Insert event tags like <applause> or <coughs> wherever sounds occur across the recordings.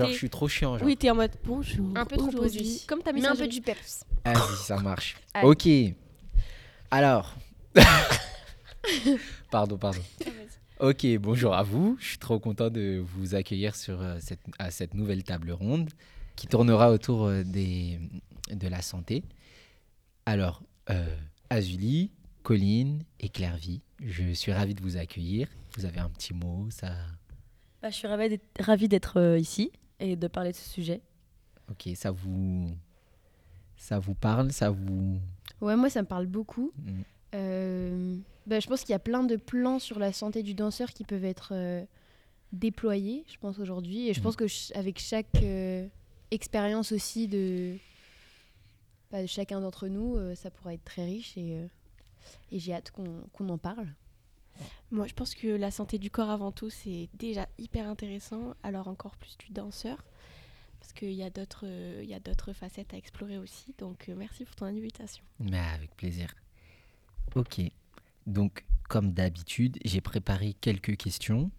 Genre, je suis trop chiant. Genre. Oui, t'es en mode bonjour. Un peu trop aujourd'hui. posé. Comme ta Mets un peu du peps. Vas-y, ça marche. <coughs> Allez. Ok. Alors. <laughs> pardon, pardon. Ok, bonjour à vous. Je suis trop content de vous accueillir sur euh, cette, à cette nouvelle table ronde qui tournera autour euh, des, de la santé. Alors, euh, Azuli, Colline et Clairvy, je suis ravi de vous accueillir. Vous avez un petit mot, ça. Bah, je suis ravie d'être, ravie d'être euh, ici et de parler de ce sujet. Ok, ça vous, ça vous parle, ça vous. Ouais, moi, ça me parle beaucoup. Mm. Euh, bah, je pense qu'il y a plein de plans sur la santé du danseur qui peuvent être euh, déployés, je pense, aujourd'hui. Et je Mhm. pense que ch- avec chaque euh, expérience aussi de, bah, de chacun d'entre nous, euh, ça pourra être très riche. Et, euh, et j'ai hâte qu'on qu'on en parle. Moi, je pense que la santé du corps avant tout, c'est déjà hyper intéressant. Alors encore plus du danseur. Parce qu'il y a d'autres euh, facettes à explorer aussi. Donc euh, merci pour ton invitation. Mais avec plaisir. Ok. Donc, comme d'habitude, j'ai préparé quelques questions.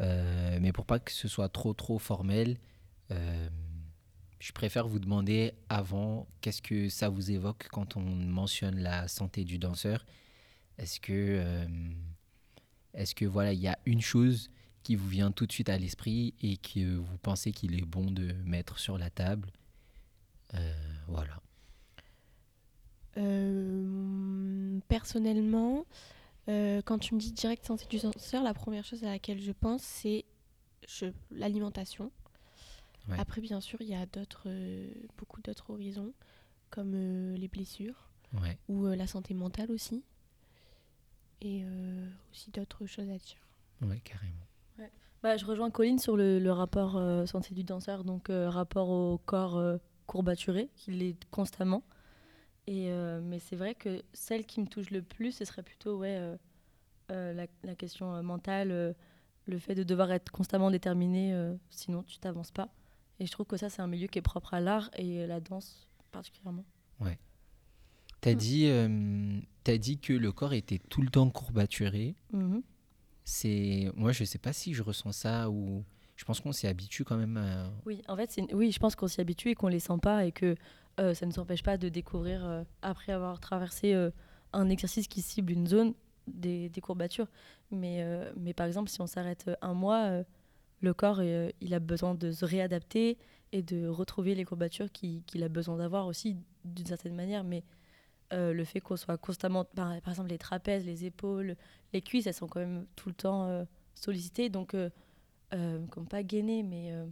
Euh, mais pour pas que ce soit trop trop formel, euh, je préfère vous demander avant qu'est-ce que ça vous évoque quand on mentionne la santé du danseur? Est-ce que, est-ce que voilà, il y a une chose qui vous vient tout de suite à l'esprit et que vous pensez qu'il est bon de mettre sur la table? Euh, Voilà. Euh, personnellement, euh, quand tu me dis direct santé du danseur, la première chose à laquelle je pense, c'est l'alimentation. Ouais. Après, bien sûr, il y a d'autres, beaucoup d'autres horizons, comme les blessures Ouais. ou la santé mentale aussi. Et euh, aussi d'autres choses à dire. Ouais, carrément. Bah, je rejoins Colline sur le, le rapport euh, santé du danseur, donc euh, rapport au corps euh, courbaturé, qu'il est constamment. Et, euh, mais c'est vrai que celle qui me touche le plus, ce serait plutôt ouais, euh, euh, la, la question euh, mentale, euh, le fait de devoir être constamment déterminé, euh, sinon tu t'avances pas. Et je trouve que ça, c'est un milieu qui est propre à l'art et la danse particulièrement. T'as dit, euh, t'as dit que le corps était tout le temps courbaturé. Mhm. C'est, moi, je sais pas si je ressens ça ou je pense qu'on s'y habitue quand même. à- Oui, en fait, oui, je pense qu'on s'y habitue et qu'on les sent pas et que euh, ça ne nous empêche pas de découvrir, euh, après avoir traversé euh, un exercice qui cible une zone, des, des courbatures. Mais, mais par exemple, si on s'arrête un mois, le corps, il a besoin de se réadapter et de retrouver les courbatures qui- qu'il a besoin d'avoir aussi d'une certaine manière. Mais euh, le fait qu'on soit constamment, par, par exemple, les trapèzes, les épaules, les cuisses, elles sont quand même tout le temps euh, sollicitées. Donc, euh, euh, comme pas gainées, mais... euh,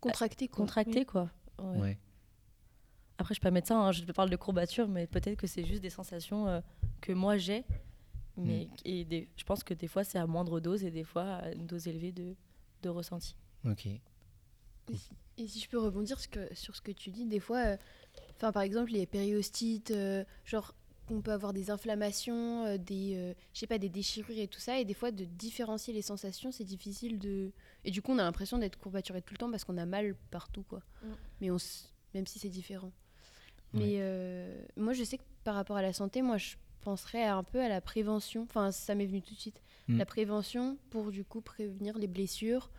Contracté, quoi. contracté quoi. Ouais. Ouais. Après je suis pas médecin, hein, je parle de courbature, mais peut-être que c'est juste des sensations euh, que moi j'ai, mais et des- je pense que des fois c'est à moindre dose et des fois à une dose élevée de, de ressenti. Ok. Et si je peux rebondir sur, que- sur ce que tu dis, des fois, euh, enfin par exemple les périostites, euh, genre on peut avoir des inflammations, euh, des, euh, je sais pas, des déchirures et tout ça, et des fois de différencier les sensations, c'est difficile de. Et du coup, on a l'impression d'être courbaturé tout le temps parce qu'on a mal partout, quoi. Mm. Mais on, s- même si c'est différent. Ouais. Mais euh, moi, je sais que par rapport à la santé, moi, je penserais un peu à la prévention. Enfin, ça m'est venu tout de suite. Mm. La prévention pour du coup prévenir les blessures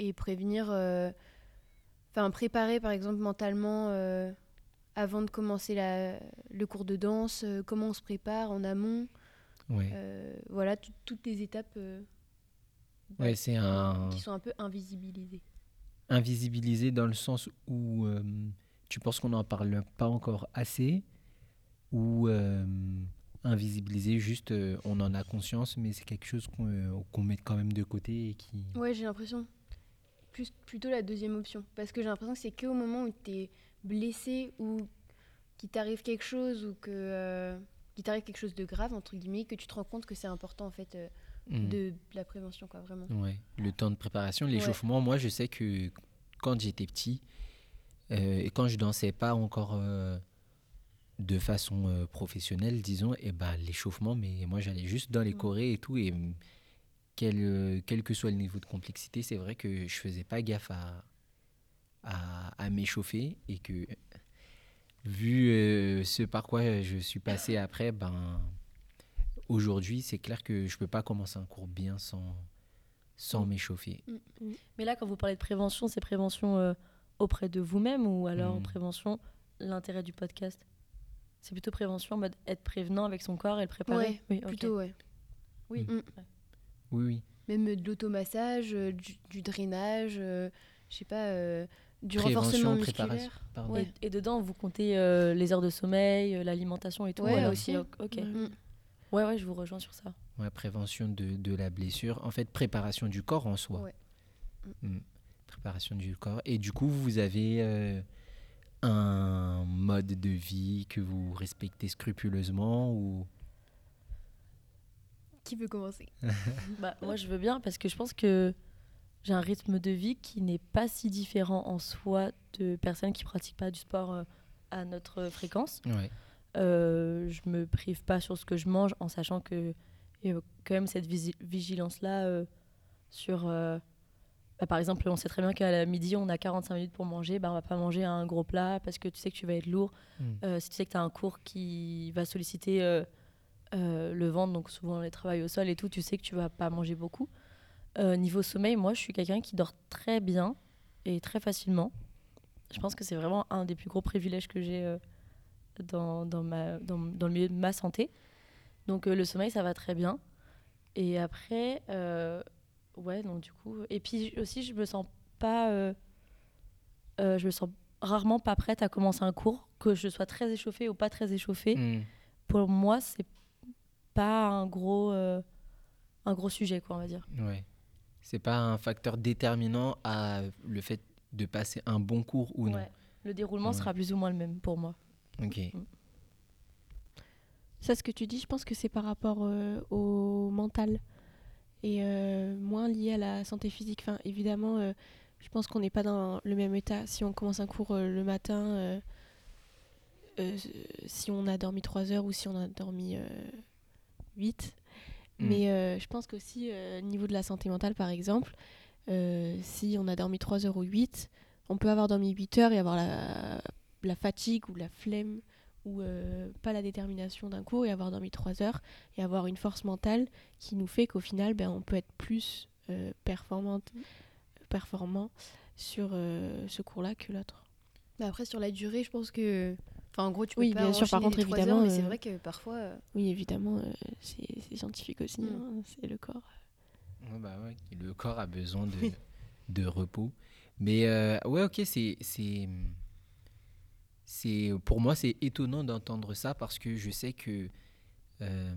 et prévenir. euh, Enfin, préparer par exemple mentalement euh, avant de commencer la, le cours de danse, euh, comment on se prépare en amont. Ouais. euh, voilà, tout- toutes les étapes euh, Ouais, c'est un qui sont un peu invisibilisées. invisibilisé dans le sens où euh, tu penses qu'on n'en parle pas encore assez ou euh, invisibilisé juste on en a conscience mais c'est quelque chose qu'on qu'on met quand même de côté et qui Ouais, j'ai l'impression. Plus, plutôt la deuxième option. Parce que j'ai l'impression que c'est qu'au moment où tu es blessé ou qu'il t'arrive quelque chose ou que. euh, qu'il t'arrive quelque chose de grave, entre guillemets, que tu te rends compte que c'est important en fait euh, Mm. de la prévention, quoi, vraiment. Ouais, le temps de préparation, l'échauffement. Moi, je sais que quand j'étais petit euh, et quand je dansais pas encore de façon professionnelle, disons, et ben l'échauffement, mais moi j'allais juste dans les Mm. chorés et tout, et quel, quel que soit le niveau de complexité, c'est vrai que je faisais pas gaffe à, à, à m'échauffer et que vu euh, ce par quoi je suis passé après, ben aujourd'hui, c'est clair que je peux pas commencer un cours bien sans, sans m'échauffer. Mais là, quand vous parlez de prévention, c'est prévention euh, auprès de vous-même ou alors Mm. prévention, l'intérêt du podcast? C'est plutôt prévention en mode être prévenant avec son corps et le préparer? Ouais, oui, ok. Plutôt, ouais. Oui. Mm. Oui, oui. Même euh, de l'automassage, euh, du, du drainage, euh, je sais pas, euh, du renforcement préparation. musculaire. Ouais. Et, et dedans, vous comptez euh, les heures de sommeil, euh, l'alimentation et tout Ouais, alors aussi. Ok. Ouais. Mm. Ouais, ouais, je vous rejoins sur ça. Ouais, prévention de, de la blessure. En fait, préparation du corps en soi. Ouais. Mm. Préparation du corps. Et du coup, vous avez euh, un mode de vie que vous respectez scrupuleusement ou? Qui veut commencer? <laughs> Bah, moi, je veux bien parce que je pense que j'ai un rythme de vie qui n'est pas si différent en soi de personnes qui pratiquent pas du sport euh, à notre fréquence. Ouais. Euh, je me prive pas sur ce que je mange en sachant que il y a quand même cette visi- vigilance-là euh, sur... euh, bah, par exemple, on sait très bien qu'à midi, on a 45 minutes pour manger. Bah, on va pas manger un gros plat parce que tu sais que tu vas être lourd. Mm. Si tu sais que tu as un cours qui va solliciter le ventre, donc souvent les travails au sol et tout, tu sais que tu vas pas manger beaucoup. Euh, niveau sommeil, moi, je suis quelqu'un qui dort très bien et très facilement. Je pense que c'est vraiment un des plus gros privilèges que j'ai euh, dans, dans, ma, dans, dans le milieu de ma santé. Donc euh, le sommeil, ça va très bien. Et après, ouais, donc du coup... Et puis aussi, je me sens pas... je me sens rarement pas prête à commencer un cours, que je sois très échauffée ou pas très échauffée. Mm. Pour moi, c'est pas un gros, un gros sujet, quoi, on va dire. Ouais. C'est pas un facteur déterminant à le fait de passer un bon cours ou non. Ouais. Le déroulement Ouais. sera plus ou moins le même pour moi. Ok. Ça, ce que tu dis, je pense que c'est par rapport euh, au mental et euh, moins lié à la santé physique. Enfin, évidemment, euh, je pense qu'on n'est pas dans le même état si on commence un cours euh, le matin, euh, euh, si on a dormi 3 heures ou si on a dormi 8. Mm. Mais euh, je pense qu'aussi, euh, au niveau de la santé mentale, par exemple, euh, si on a dormi 3 heures ou 8, on peut avoir dormi 8 heures et avoir la, la fatigue ou la flemme ou euh, pas la détermination d'un cours et avoir dormi 3 heures et avoir une force mentale qui nous fait qu'au final, ben, on peut être plus euh, performante, performant sur euh, ce cours-là que l'autre. Mais après, sur la durée, je pense que. Enfin, en gros, tu peux Oui, pas bien sûr, par contre, évidemment, heures, mais c'est euh, vrai que parfois. euh, Oui, évidemment, euh, c'est c'est scientifique aussi, Mm. hein, c'est le corps. Ouais, bah ouais, le corps a besoin de, <laughs> de repos. Mais euh, ouais, ok, c'est, c'est, c'est, pour moi, c'est étonnant d'entendre ça parce que je sais que euh,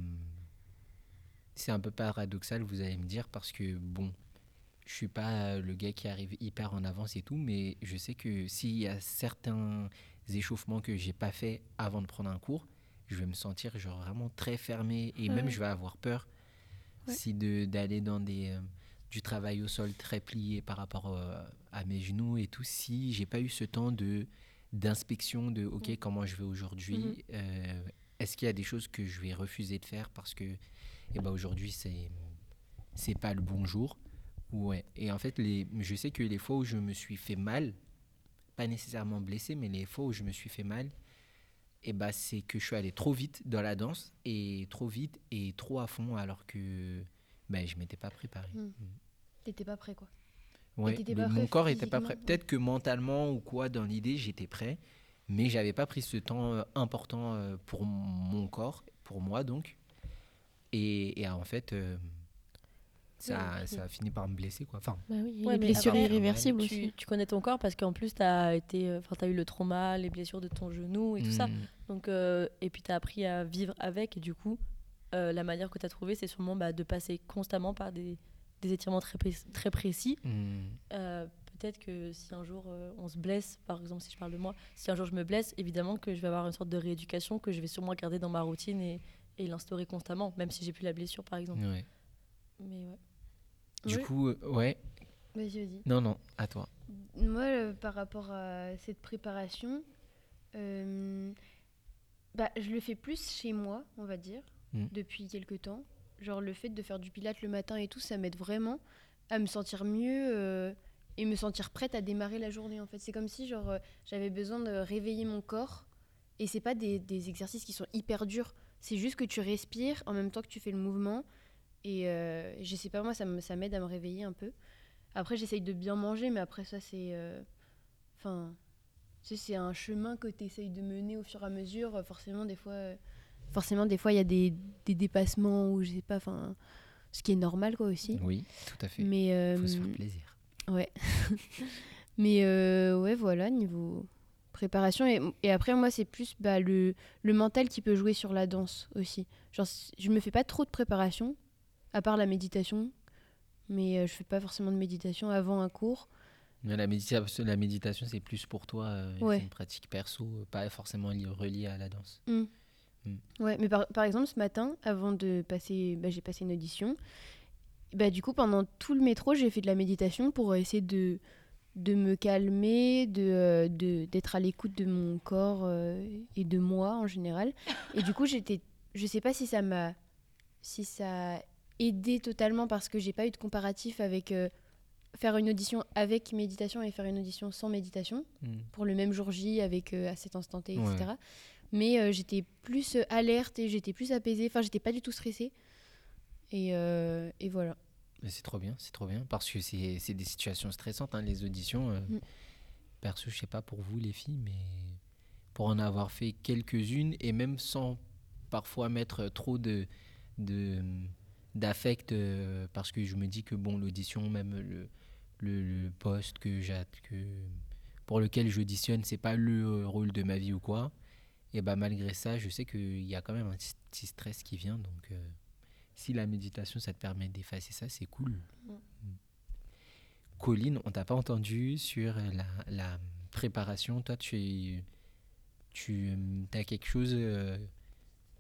c'est un peu paradoxal, vous allez me dire, parce que bon, je suis pas le gars qui arrive hyper en avance et tout, mais je sais que s'il y a certains échauffements que j'ai pas fait avant de prendre un cours, je vais me sentir genre vraiment très fermé et même je vais avoir peur Ouais. si de d'aller dans des euh, du travail au sol très plié par rapport euh, à mes genoux et tout si j'ai pas eu ce temps de d'inspection de ok Mm. comment je vais aujourd'hui Mhm. euh, est-ce qu'il y a des choses que je vais refuser de faire parce que eh ben aujourd'hui c'est c'est pas le bon jour? Ouais et en fait les je sais que les fois où je me suis fait mal pas nécessairement blessé mais les fois où je me suis fait mal et bah c'est que je suis allé trop vite dans la danse et trop vite et trop à fond alors que ben je m'étais pas préparé Hmm. T'étais pas prêt, quoi. Ouais, t'étais le- pas mon corps était pas prêt. Peut-être que mentalement ou quoi, dans l'idée, j'étais prêt, mais j'avais pas pris ce temps euh, important euh, pour mon corps, pour moi donc. Et, et, en fait, euh, ça, a fini par me blesser quoi. Enfin, Bah oui, Ouais, les blessures après, irréversibles Tu, aussi. tu connais ton corps parce qu'en plus, tu as, été, euh, enfin, t'as eu le trauma, les blessures de ton genou et tout ça. hmm, Donc, euh, et puis, tu as appris à vivre avec. Et du coup, euh, la manière que tu as trouvée, c'est sûrement bah, de passer constamment par des, des étirements très, pré- très précis. Euh, Peut-être que si un jour euh, on se blesse, par exemple, si je parle de moi, si un jour je me blesse, évidemment que je vais avoir une sorte de rééducation que je vais sûrement garder dans ma routine et, et l'instaurer constamment, même si j'ai plus la blessure, par exemple. ouais. Mais ouais. Du Oui. coup, euh, ouais. Vas-y, vas-y. Non, non, à toi. Moi, euh, par rapport à cette préparation, euh, bah, je le fais plus chez moi, on va dire, Mm. depuis quelques temps. Genre le fait de faire du pilate le matin et tout, ça m'aide vraiment à me sentir mieux euh, et me sentir prête à démarrer la journée. En fait, c'est comme si genre euh, j'avais besoin de réveiller mon corps. Et c'est pas des, des exercices qui sont hyper durs. C'est juste que tu respires en même temps que tu fais le mouvement. Et euh, je sais pas, moi, ça, m'aide à me réveiller un peu. Après, j'essaye de bien manger, mais après, ça, c'est. euh, Enfin. tu sais, c'est un chemin que tu essayes de mener au fur et à mesure. Forcément, des fois. euh, Forcément, des fois, il y a des, des dépassements ou je sais pas, enfin. Ce qui est normal, quoi, aussi. Oui, tout à fait. Mais. euh, faut se faire plaisir. Ouais. <laughs> Mais euh, ouais, voilà, niveau préparation. Et, et après, moi, c'est plus bah, le, le mental qui peut jouer sur la danse aussi. Genre, je me fais pas trop de préparation, à part la méditation. Mais euh, je fais pas forcément de méditation avant un cours. Mais la, méditation, la méditation, c'est plus pour toi, euh, Ouais. c'est une pratique perso, pas forcément li- reliée à la danse. Ouais, mais par, par exemple, ce matin, avant de passer, bah, j'ai passé une audition. Bah, du coup, pendant tout le métro, j'ai fait de la méditation pour essayer de, de me calmer, de, euh, de- d'être à l'écoute de mon corps euh, et de moi en général. Et du coup, j'étais, je sais pas si ça m'a, si ça a aidé totalement parce que j'ai pas eu de comparatif avec euh, faire une audition avec méditation et faire une audition sans méditation Mm. pour le même jour J avec euh, à cet instant T, Ouais. etc. Mais euh, j'étais plus euh, alerte et j'étais plus apaisée. Enfin, j'étais pas du tout stressée. Et, et voilà. C'est trop bien, c'est trop bien, parce que c'est c'est des situations stressantes, hein, les auditions. Mm. Perso, je sais pas pour vous les filles, mais pour en avoir fait quelques-unes, et même sans parfois mettre trop de de- d'affect, euh, parce que je me dis que bon, l'audition, même le, le, le poste que que pour lequel j'auditionne, c'est pas le euh, rôle de ma vie ou quoi. Et bah malgré ça, je sais qu'il y a quand même un petit- petit stress qui vient, donc euh, si la méditation, ça te permet d'effacer ça, c'est cool. Mm. Colline, on t'a pas entendu sur la, la préparation. Toi, tu, es- tu as quelque chose,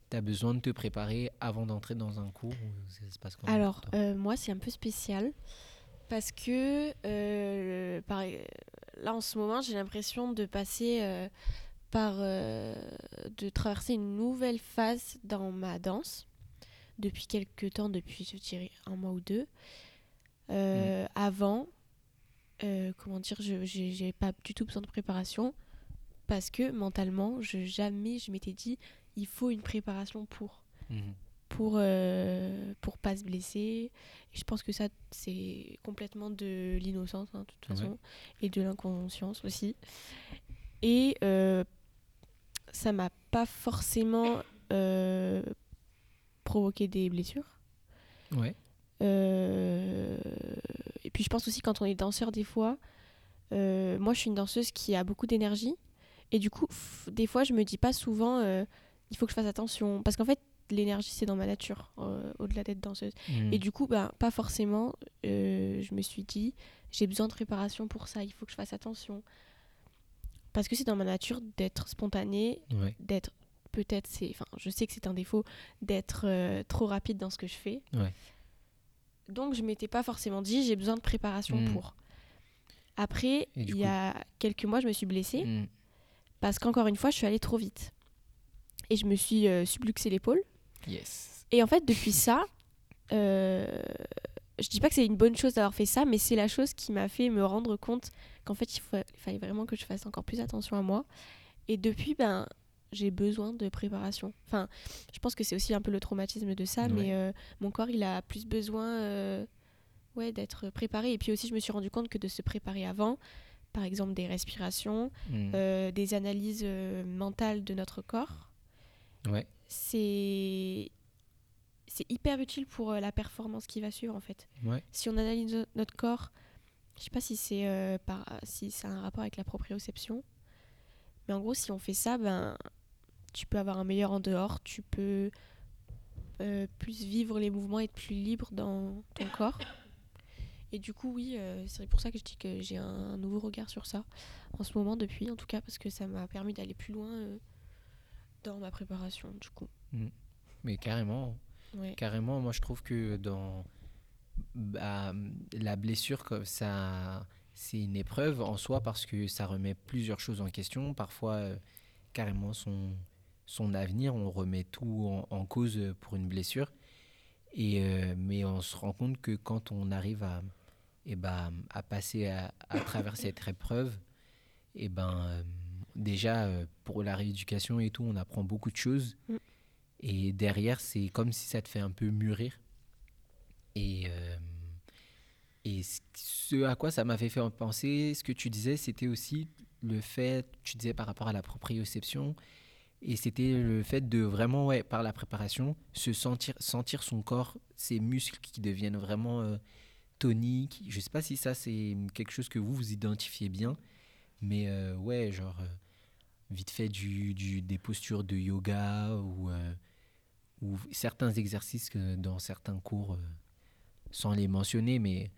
tu as besoin de te préparer avant d'entrer dans un cours ça se passe Alors, euh, moi, c'est un peu spécial parce que euh, par- là, en ce moment, j'ai l'impression de passer euh, par. de traverser une nouvelle phase dans ma danse depuis quelques temps, depuis, je dirais, un mois ou deux. Euh, Avant, comment dire, je j'ai pas du tout besoin de préparation parce que mentalement, je, jamais je m'étais dit il faut une préparation pour Mhm. pour euh, pour pas se blesser et je pense que ça c'est complètement de l'innocence hein, de toute Ouais. façon et de l'inconscience aussi et euh, ça m'a pas forcément euh, provoqué des blessures Ouais. euh, et puis je pense aussi quand on est danseur des fois, moi je suis une danseuse qui a beaucoup d'énergie et du coup des fois je me dis pas souvent il faut que je fasse attention parce qu'en fait l'énergie c'est dans ma nature euh, au-delà d'être danseuse Mhm. et du coup ben pas forcément euh, je me suis dit j'ai besoin de préparation pour ça il faut que je fasse attention parce que c'est dans ma nature d'être spontanée Ouais. d'être peut-être c'est enfin je sais que c'est un défaut d'être euh, trop rapide dans ce que je fais Ouais. donc je m'étais pas forcément dit j'ai besoin de préparation Mm. pour après il y coup a quelques mois je me suis blessée Mhm. parce qu'encore une fois je suis allée trop vite et je me suis euh, subluxé l'épaule Yes. et en fait depuis ça euh, je dis pas que c'est une bonne chose d'avoir fait ça mais c'est la chose qui m'a fait me rendre compte qu'en fait il, faut- il fallait vraiment que je fasse encore plus attention à moi et depuis ben j'ai besoin de préparation enfin je pense que c'est aussi un peu le traumatisme de ça Ouais. mais euh, mon corps il a plus besoin euh, ouais d'être préparé et puis aussi je me suis rendu compte que de se préparer avant par exemple des respirations Mhm. euh, des analyses mentales de notre corps Ouais. c'est c'est hyper utile pour euh, la performance qui va suivre en fait Ouais. si on analyse no- notre corps je sais pas si c'est euh, par si c'est un rapport avec la proprioception mais en gros si on fait ça ben tu peux avoir un meilleur en dehors tu peux euh, plus vivre les mouvements être plus libre dans ton corps et du coup oui euh, c'est pour ça que je dis que j'ai un nouveau regard sur ça en ce moment depuis en tout cas parce que ça m'a permis d'aller plus loin dans ma préparation du coup Mais carrément, Carrément, moi je trouve que dans bah, la blessure, comme ça, c'est une épreuve en soi parce que ça remet plusieurs choses en question. Parfois, euh, carrément, son, son avenir, on remet tout en, en cause pour une blessure. Et, euh, mais on se rend compte que quand on arrive à, eh ben, à passer à, à travers cette épreuve, et ben, euh, déjà euh, pour la rééducation et tout, on apprend beaucoup de choses. Mm. Et derrière, c'est comme si ça te fait un peu mûrir. Et, et ce à quoi ça m'avait fait penser, ce que tu disais, c'était aussi le fait, tu disais par rapport à la proprioception, et c'était le fait de vraiment, ouais, par la préparation, se sentir, sentir son corps, ses muscles qui deviennent vraiment toniques. Je sais pas si ça, c'est quelque chose que vous, vous identifiez bien, mais ouais, genre, vite fait du, du, des postures de yoga ou, ou certains exercices que dans certains cours, sans les mentionner, mais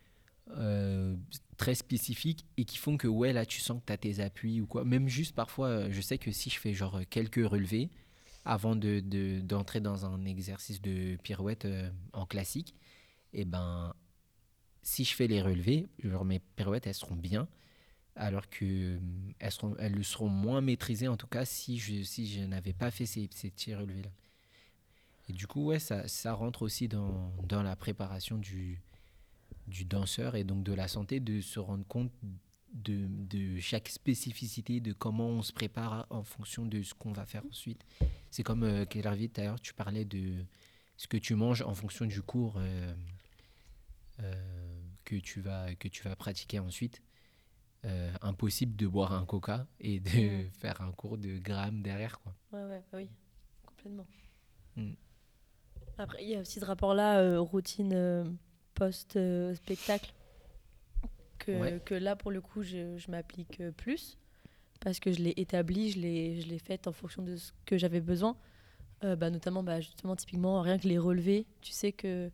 euh, très spécifiques et qui font que ouais là tu sens que tu as tes appuis ou quoi. Même juste parfois euh, je sais que si je fais genre quelques relevés avant de, d'entrer dans un exercice de pirouette euh, en classique et eh ben si je fais les relevés genre mes pirouettes elles seront bien alors que elles seront elles seront moins maîtrisées en tout cas si je si je n'avais pas fait ces, ces petits relevés là et du coup ouais ça, ça rentre aussi dans, dans la préparation du du danseur et donc de la santé de se rendre compte de, de, chaque spécificité, de comment on se prépare en fonction de ce qu'on va faire ensuite. C'est comme, euh, d'ailleurs, tu parlais de ce que tu manges en fonction du cours euh, euh, que, tu vas, que tu vas pratiquer ensuite. Euh, impossible de boire un coca et de mm. <laughs> faire un cours de grammes derrière. Quoi. Ouais, ouais, bah oui, complètement. Mm. Après, il y a aussi ce rapport-là, routine post-spectacle que, que, là, pour le coup, je, je m'applique plus parce que je l'ai établi, je l'ai, je l'ai fait en fonction de ce que j'avais besoin. Euh, bah, notamment, bah, justement, typiquement, rien que les relevés, tu sais que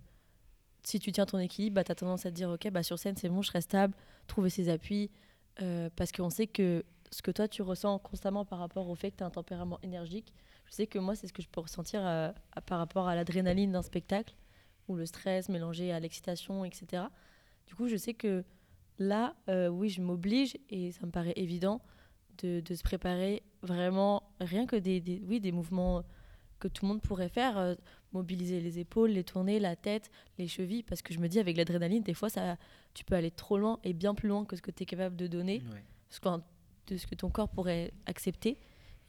si tu tiens ton équilibre, bah, tu as tendance à te dire, OK, bah, sur scène, c'est bon, je reste stable, trouver ses appuis, euh, parce qu'on sait que ce que toi, tu ressens constamment par rapport au fait que tu as un tempérament énergique, je sais que moi, c'est ce que je peux ressentir euh, par rapport à l'adrénaline d'un spectacle ou le stress mélangé à l'excitation, etc. Du coup, je sais que là, euh, oui, je m'oblige et ça me paraît évident de, se préparer vraiment, rien que des, des, oui, des mouvements que tout le monde pourrait faire, euh, mobiliser les épaules, les tourner, la tête, les chevilles, parce que je me dis avec l'adrénaline, des fois, ça, tu peux aller trop loin et bien plus loin que ce que tu es capable de donner, de ce que ton corps pourrait accepter.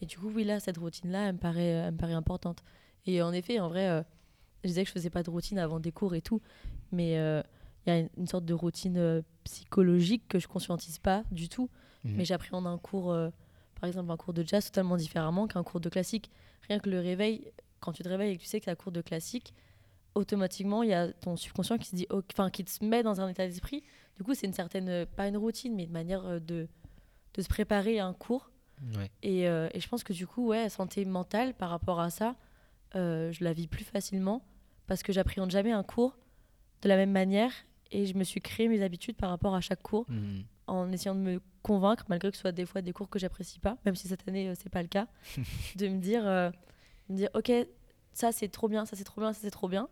Et du coup, oui, là, cette routine-là, elle, me paraît, elle me paraît importante. Et en effet, en vrai, euh, je disais que je faisais pas de routine avant des cours et tout, mais euh, il y a une, sorte de routine euh, psychologique que je conscientise pas du tout. Mhm. Mais j'appréhende un cours, euh, par exemple un cours de jazz totalement différemment qu'un cours de classique. Rien que le réveil, quand tu te réveilles et que tu sais que tu as cours de classique, automatiquement il y a ton subconscient qui se dit, enfin qui te met dans un état d'esprit. Du coup, c'est une certaine, pas une routine, mais une manière de, de se préparer à un cours. Et, et, je pense que du coup, ouais, santé mentale par rapport à ça, je la vis plus facilement parce que j'appréhende jamais un cours de la même manière et je me suis créé mes habitudes par rapport à chaque cours mmh. En essayant de me convaincre, malgré que ce soit des fois des cours que j'apprécie pas, même si cette année ce euh, c'est pas le cas, <laughs> de me dire, euh, me dire ok, ça c'est trop bien, ça c'est trop bien, ça c'est trop bien.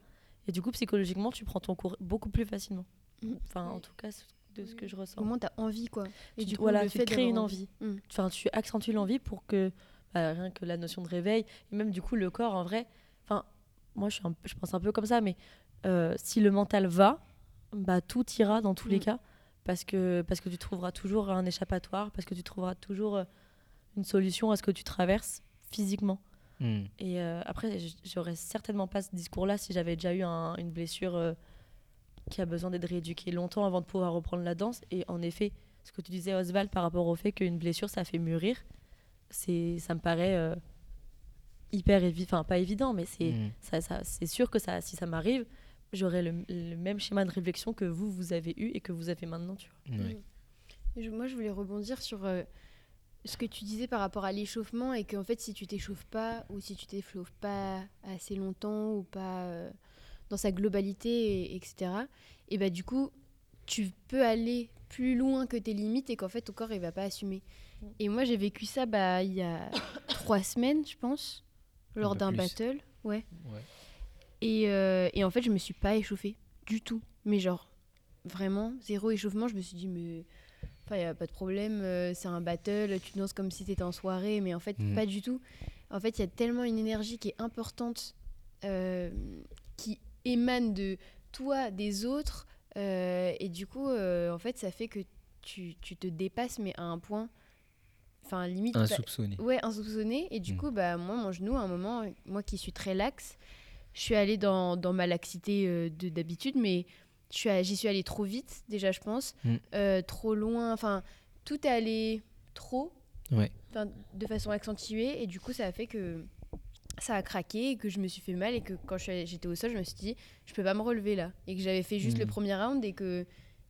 Et du coup, psychologiquement, tu prends ton cours beaucoup plus facilement. Mmh. Enfin, en tout cas, de ce que je ressens. Au moins, tu as envie, quoi. Et du coup, voilà, tu crées une envie. Mmh. Enfin, tu accentues l'envie pour que, bah, rien que la notion de réveil, et même du coup, le corps, en vrai, enfin, moi je, suis je pense un peu comme ça, mais euh, si le mental va, bah, tout ira dans tous les mm. cas, parce que, parce que tu trouveras toujours un échappatoire, parce que tu trouveras toujours euh, une solution à ce que tu traverses physiquement. Mm. Et euh, après, j'aurais certainement pas ce discours-là si j'avais déjà eu une blessure qui a besoin d'être rééduquée longtemps avant de pouvoir reprendre la danse. Et en effet, ce que tu disais, Oswald, par rapport au fait qu'une blessure, ça fait mûrir, c'est ça me paraît hyper évident, enfin pas évident, mais c'est mm. ça, ça c'est sûr que ça, si ça m'arrive, j'aurai le, même schéma de réflexion que vous, vous avez eu et que vous avez maintenant. Tu vois. Mm. moi, je voulais rebondir sur euh, ce que tu disais par rapport à l'échauffement et qu'en fait, si tu t'échauffes pas ou si tu t'échauffes pas assez longtemps ou pas euh, dans sa globalité, et, etc., et bah du coup, tu peux aller plus loin que tes limites et qu'en fait, ton corps, il va pas assumer. Mm. Et moi, j'ai vécu ça bah, il y a <coughs> trois semaines, je pense lors d'un battle. Ouais. Et, euh, et, en fait, je me suis pas échauffée du tout. Mais genre, vraiment, zéro échauffement. Je me suis dit, mais. Enfin, il n'y a pas de problème, euh, c'est un battle, tu danses comme si tu étais en soirée, mais en fait, mm. pas du tout. En fait, il y a tellement une énergie qui est importante, euh, qui émane de toi, des autres, et du coup, en fait, ça fait que tu, tu, te dépasses, mais à un point enfin limite insoupçonné ouais insoupçonné et du mm. coup bah moi mon genou à un moment moi qui suis très laxe je suis allée dans, dans ma laxité euh, de d'habitude mais j'y suis allée trop vite, déjà, je pense. Mm. Euh, trop loin. Enfin, tout est allé trop. Ouais. de façon accentuée. Et du coup, ça a fait que ça a craqué et que je me suis fait mal. Et que quand j'étais au sol, je me suis dit, je peux pas me relever là. Et que j'avais fait juste Mm. le premier round et que,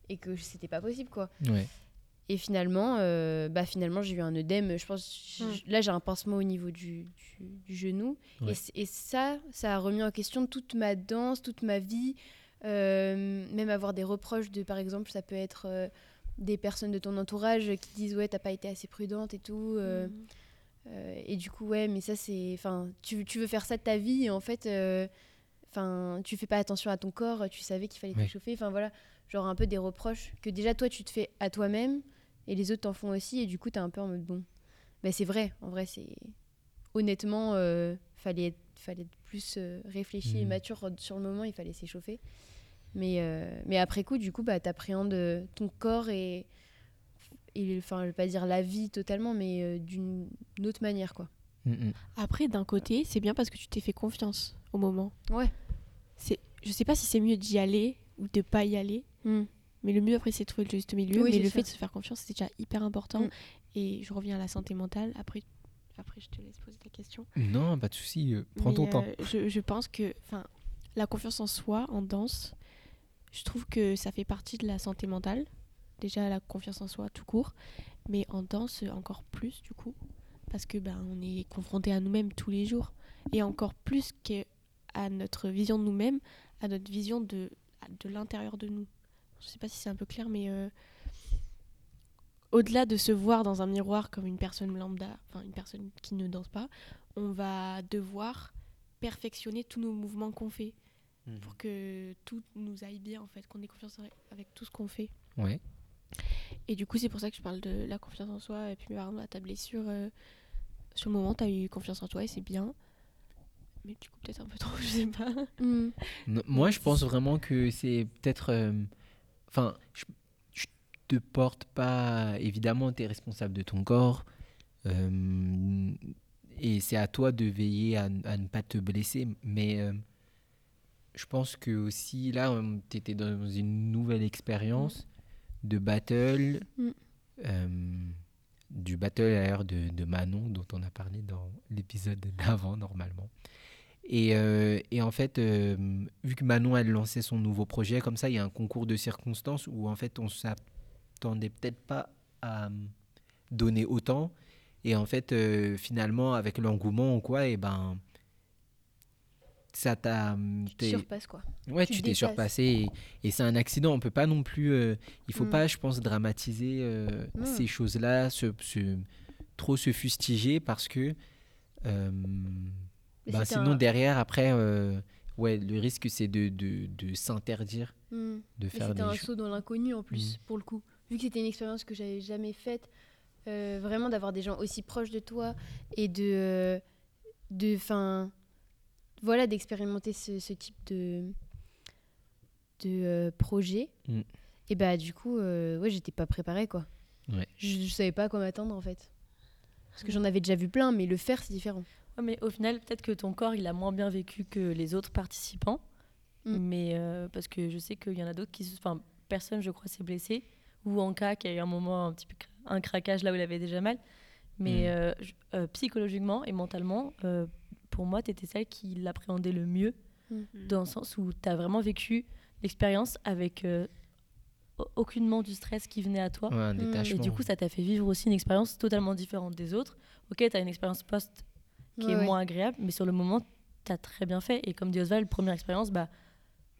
et que c'était pas possible, quoi. Ouais. Et finalement, euh, bah finalement j'ai eu un œdème. Je pense, Mm. là j'ai un pincement au niveau du, du, du genou. Ouais. Et, ça, ça a remis en question toute ma danse, toute ma vie. Euh, même avoir des reproches de, par exemple, ça peut être euh, des personnes de ton entourage qui disent ouais t'as pas été assez prudente et tout. euh, et du coup ouais, mais ça c'est, enfin, tu, tu veux faire ça de ta vie et en fait, euh, enfin, tu fais pas attention à ton corps. Tu savais qu'il fallait Ouais. t'échauffer. Enfin voilà, genre un peu des reproches que déjà toi tu te fais à toi-même et les autres t'en font aussi et du coup t'es un peu en mode bon ben c'est vrai en vrai c'est honnêtement euh, fallait être, fallait être plus euh, réfléchi et Mhm. mature sur le moment il fallait s'échauffer mais euh, mais après coup du coup bah t'appréhendes euh, ton corps et et enfin je vais pas dire la vie totalement mais euh, d'une autre manière quoi Mm, mm. Après, d'un côté, c'est bien parce que tu t'es fait confiance au moment. Ouais. C'est, je sais pas si c'est mieux d'y aller ou de pas y aller, mais le mieux après c'est de trouver le juste milieu. Oui, mais le fait de se faire confiance, c'est déjà hyper important. Mm. Et je reviens à la santé mentale. Après, après je te laisse poser ta question. Non, pas de souci. euh, Prends Mais, ton temps. euh, je, je pense que enfin, la confiance en soi, en danse, je trouve que ça fait partie de la santé mentale. Déjà la confiance en soi tout court, mais en danse encore plus du coup, parce que ben on est confronté à nous-mêmes tous les jours et encore plus que à notre vision de nous-mêmes, à notre vision de de l'intérieur de nous. Je sais pas si c'est un peu clair, mais euh, au-delà de se voir dans un miroir comme une personne lambda, enfin une personne qui ne danse pas, on va devoir perfectionner tous nos mouvements qu'on fait Mhm. pour que tout nous aille bien en fait, qu'on ait confiance avec tout ce qu'on fait. Ouais. Et du coup, c'est pour ça que je parle de la confiance en soi et puis par exemple, ta blessure euh, sur le moment, tu as eu confiance en toi et c'est bien. Mais du coup, peut-être un peu <laughs> trop, je sais pas. Non, moi, je pense vraiment que c'est peut-être. euh, Enfin, je, je te porte pas. Évidemment, tu es responsable de ton corps. euh, et c'est à toi de veiller à, ne pas te blesser. Mais euh, je pense que aussi, là, tu étais dans une nouvelle expérience de battle. Mm. euh, du battle d'ailleurs de, de Manon, dont on a parlé dans l'épisode d'avant, normalement. Et, euh, et en fait, euh, vu que Manon, elle lançait son nouveau projet, comme ça, il y a un concours de circonstances où en fait, on s'attendait peut-être pas à euh, donner autant. Et en fait, euh, finalement, avec l'engouement ou quoi, et ben, ça t'a. tu te t'es- surpasses quoi Ouais, tu tu t'es surpassé et, et c'est un accident. On peut pas non plus. il faut Mm. pas, je pense, dramatiser Non. ces choses-là, se, se- trop se fustiger parce que. Bah, sinon, un- derrière, après, euh, ouais, le risque, c'est de, de, de s'interdire Mm. de faire c'était un saut dans l'inconnu en plus, Mm. pour le coup. Vu que c'était une expérience que j'avais jamais faite, euh, vraiment d'avoir des gens aussi proches de toi et de. euh, de fin, voilà, d'expérimenter ce, ce type de. de projet. Mm. Et bah, du coup, ouais, j'étais pas préparée, quoi. Ouais. Je, je savais pas à quoi m'attendre, en fait. Parce que j'en avais déjà vu plein, mais le faire, c'est différent. Ouais, mais au final, peut-être que ton corps, il a moins bien vécu que les autres participants. Mm. Mais euh, parce que je sais qu'il y en a d'autres qui se... Enfin, personne, je crois, s'est blessé. Ou en cas qui a eu un moment, un petit peu un craquage là où il avait déjà mal. Mais Mm. euh, je- euh, psychologiquement et mentalement, euh, pour moi, tu étais celle qui l'appréhendait le mieux. Mm. Dans le sens où tu as vraiment vécu l'expérience avec euh, au- aucunement du stress qui venait à toi. Ouais, un Mm. Et du coup, ça t'a fait vivre aussi une expérience totalement différente des autres. Ok, tu as une expérience post qui Ouais, est ouais. moins agréable, mais sur le moment, tu as très bien fait. Et comme dit Oswald, première expérience, bah,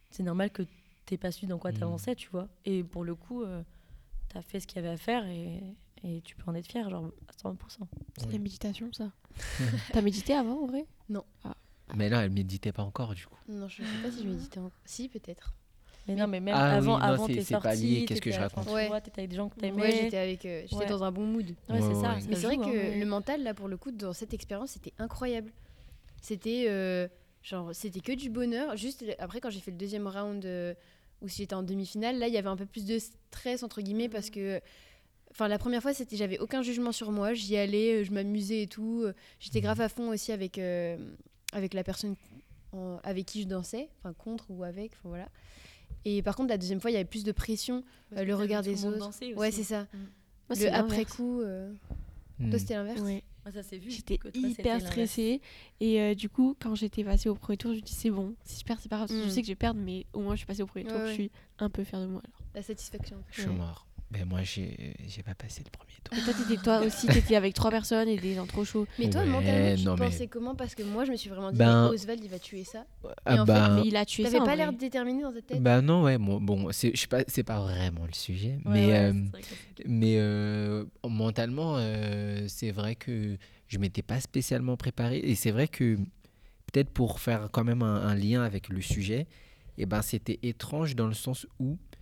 c'est normal que tu pas su dans quoi Mm. tu avançais, tu vois. Et pour le coup, tu as fait ce qu'il y avait à faire et, et tu peux en être fier, genre à 100%. C'est Ouais. la méditation, ça. <laughs> T'as médité avant, en vrai? Mais là, elle méditait pas encore, du coup. Non, je sais pas si je méditais encore. Si, peut-être. Mais non, mais même Ah oui, avant, non, avant t'es sorti, lié, qu'est-ce que je raconte Tu Ouais. t'étais avec des gens que t'aimais. Ouais, j'étais avec, euh, j'étais Ouais. dans un bon mood. Ouais, c'est Ouais, ça. ouais. ça Mais c'est vrai que hein, le mental, là, pour le coup, dans cette expérience, c'était incroyable. C'était euh, genre, c'était que du bonheur. Juste après, quand j'ai fait le deuxième round euh, où j'étais en demi-finale, là, il y avait un peu plus de stress entre guillemets parce que, enfin, la première fois, c'était, j'avais aucun jugement sur moi. J'y allais, euh, je m'amusais et tout. Euh, J'étais grave à fond aussi avec avec la personne en- avec qui je dansais, enfin contre ou avec, enfin voilà. Et par contre, la deuxième fois, il y avait plus de pression, euh, le regard des autres. Ouais, c'est ça. Moi, le après coup. euh, Hmm. Toi, c'était l'inverse Ouais. Ouais, ça s'est vu. J'étais hyper stressée. Et euh, du coup, quand j'étais passée au premier tour, je me dis c'est bon. Si je perds, c'est pas grave. parce que Mm. Je sais que je vais perdre, mais au moins je suis passée au premier tour. Ouais. Je suis un peu fière de moi. Alors. La satisfaction. Je suis mort. Ben moi, j'ai j'ai pas passé le premier tour. Et toi, t'étais toi aussi, t'étais avec trois personnes et des gens trop chauds. Mais toi, Ouais, mentalement, tu non, mais- pensais comment? Parce que moi, je me suis vraiment dit, Ben- Oswald, il va tuer ça. Ah en fait, bah, Mais il a tué T'avais ça. en pas l'air déterminé dans ta tête? Bah non, ouais, bon, bon c'est je sais pas, c'est pas vraiment le sujet, Ouais, mais ouais, euh, mais euh, mentalement, euh, c'est vrai que je m'étais pas spécialement préparé et c'est vrai que peut-être pour faire quand même un, un lien avec le sujet, et ben c'était étrange dans le sens où euh,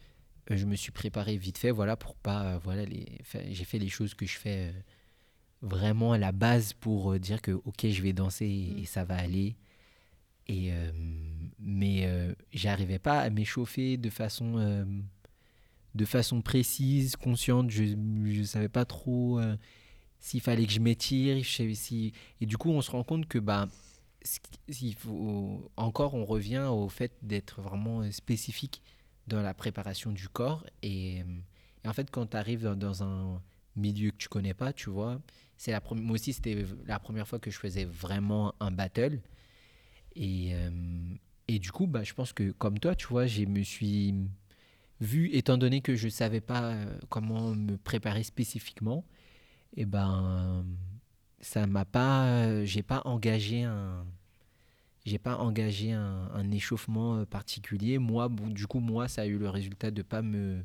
je me suis préparé vite fait, voilà, pour pas, euh, voilà, les, j'ai fait les choses que je fais euh, vraiment à la base pour euh, dire que ok, je vais danser et, Mm. et ça va aller. Et mais j'arrivais pas à m'échauffer de façon de façon précise, consciente. Je je savais pas trop euh, s'il fallait que je m'étire, si et du coup on se rend compte que bah faut encore on revient au fait d'être vraiment spécifique dans la préparation du corps. Et, euh, en fait quand tu arrives dans, un milieu que tu connais pas, tu vois, c'est la moi aussi c'était la première fois que je faisais vraiment un battle. Et euh, et du coup bah je pense que comme toi, tu vois, je me suis vu étant donné que je savais pas euh, comment me préparer spécifiquement et ben ça m'a pas j'ai pas engagé un j'ai pas engagé un, un échauffement euh, particulier moi bon, du coup moi ça a eu le résultat de pas me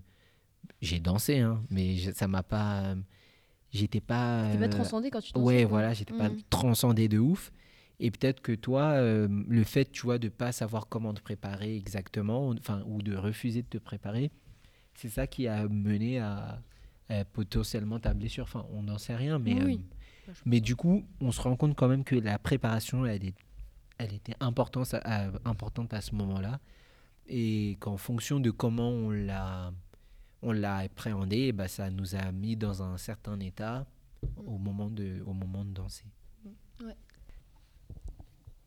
j'ai dansé hein mais je- ça m'a pas j'étais pas Tu pas euh, transcender quand tu dansais, ouais voilà j'étais pas Mhm. transcendé de ouf et peut-être que toi euh, le fait tu vois de pas savoir comment te préparer exactement enfin ou de refuser de te préparer c'est ça qui a mené à, à potentiellement ta blessure enfin on n'en sait rien mais Oui. euh, mais du coup, on se rend compte quand même que la préparation, elle, est, elle était importante à, à- importante à ce moment-là. Et qu'en fonction de comment on l'a, on l'a appréhendé, bah, ça nous a mis dans un certain état au moment de, au moment de danser. Ouais.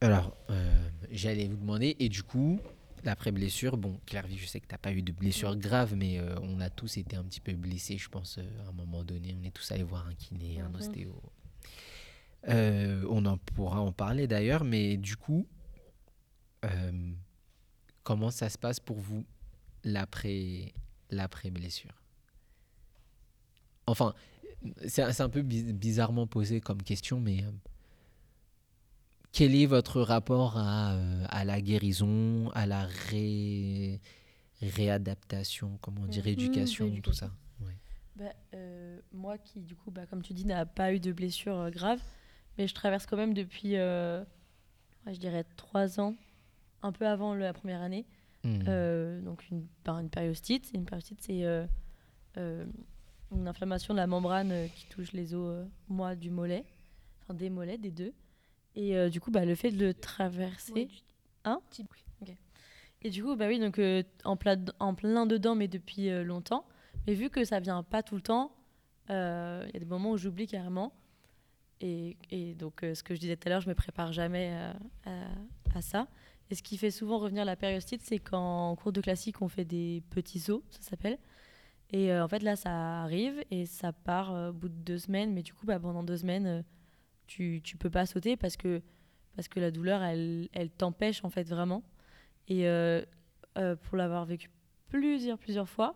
Alors, euh, j'allais vous demander, et du coup, l'après-blessure, bon, Clairvy, je sais que tu n'as pas eu de blessure grave, mais euh, on a tous été un petit peu blessés, je pense, euh, à un moment donné. On est tous allés voir un kiné, un Mhm. ostéo. Euh, on en pourra en parler d'ailleurs, mais du coup, euh, comment ça se passe pour vous l'après l'après blessure? Enfin, c'est c'est un peu bi- bizarrement posé comme question, mais euh, quel est votre rapport à, à la guérison, à la ré- réadaptation, comment dire, rééducation, tout rééducation. ça? Ouais. Bah, euh, moi qui, du coup, bah, comme tu dis, n'a pas eu de blessure euh, grave, mais je traverse quand même depuis, euh, ouais, je dirais, trois ans, un peu avant la première année, Mhm. euh, donc une, par une périostite. Une périostite, c'est euh, euh, une inflammation de la membrane qui touche les os, euh, moi, du mollet, enfin des mollets, des deux. Et euh, du coup, bah, le fait de le traverser. Hein? Ok. Et du coup, bah oui, donc euh, en, plein, en plein dedans, mais depuis euh, longtemps. Mais vu que ça vient pas tout le temps, euh, il y a des moments où j'oublie carrément. Et, donc, euh, ce que je disais tout à l'heure, je me prépare jamais euh, à, ça. Et ce qui fait souvent revenir la périostite, c'est qu'en cours de classique, on fait des petits sauts, ça s'appelle. Et euh, en fait, là, ça arrive et ça part au bout de deux semaines. Mais du coup, bah, pendant deux semaines, tu, tu peux pas sauter parce que, parce que la douleur, elle, elle t'empêche en fait vraiment. Et pour l'avoir vécu plusieurs, plusieurs fois,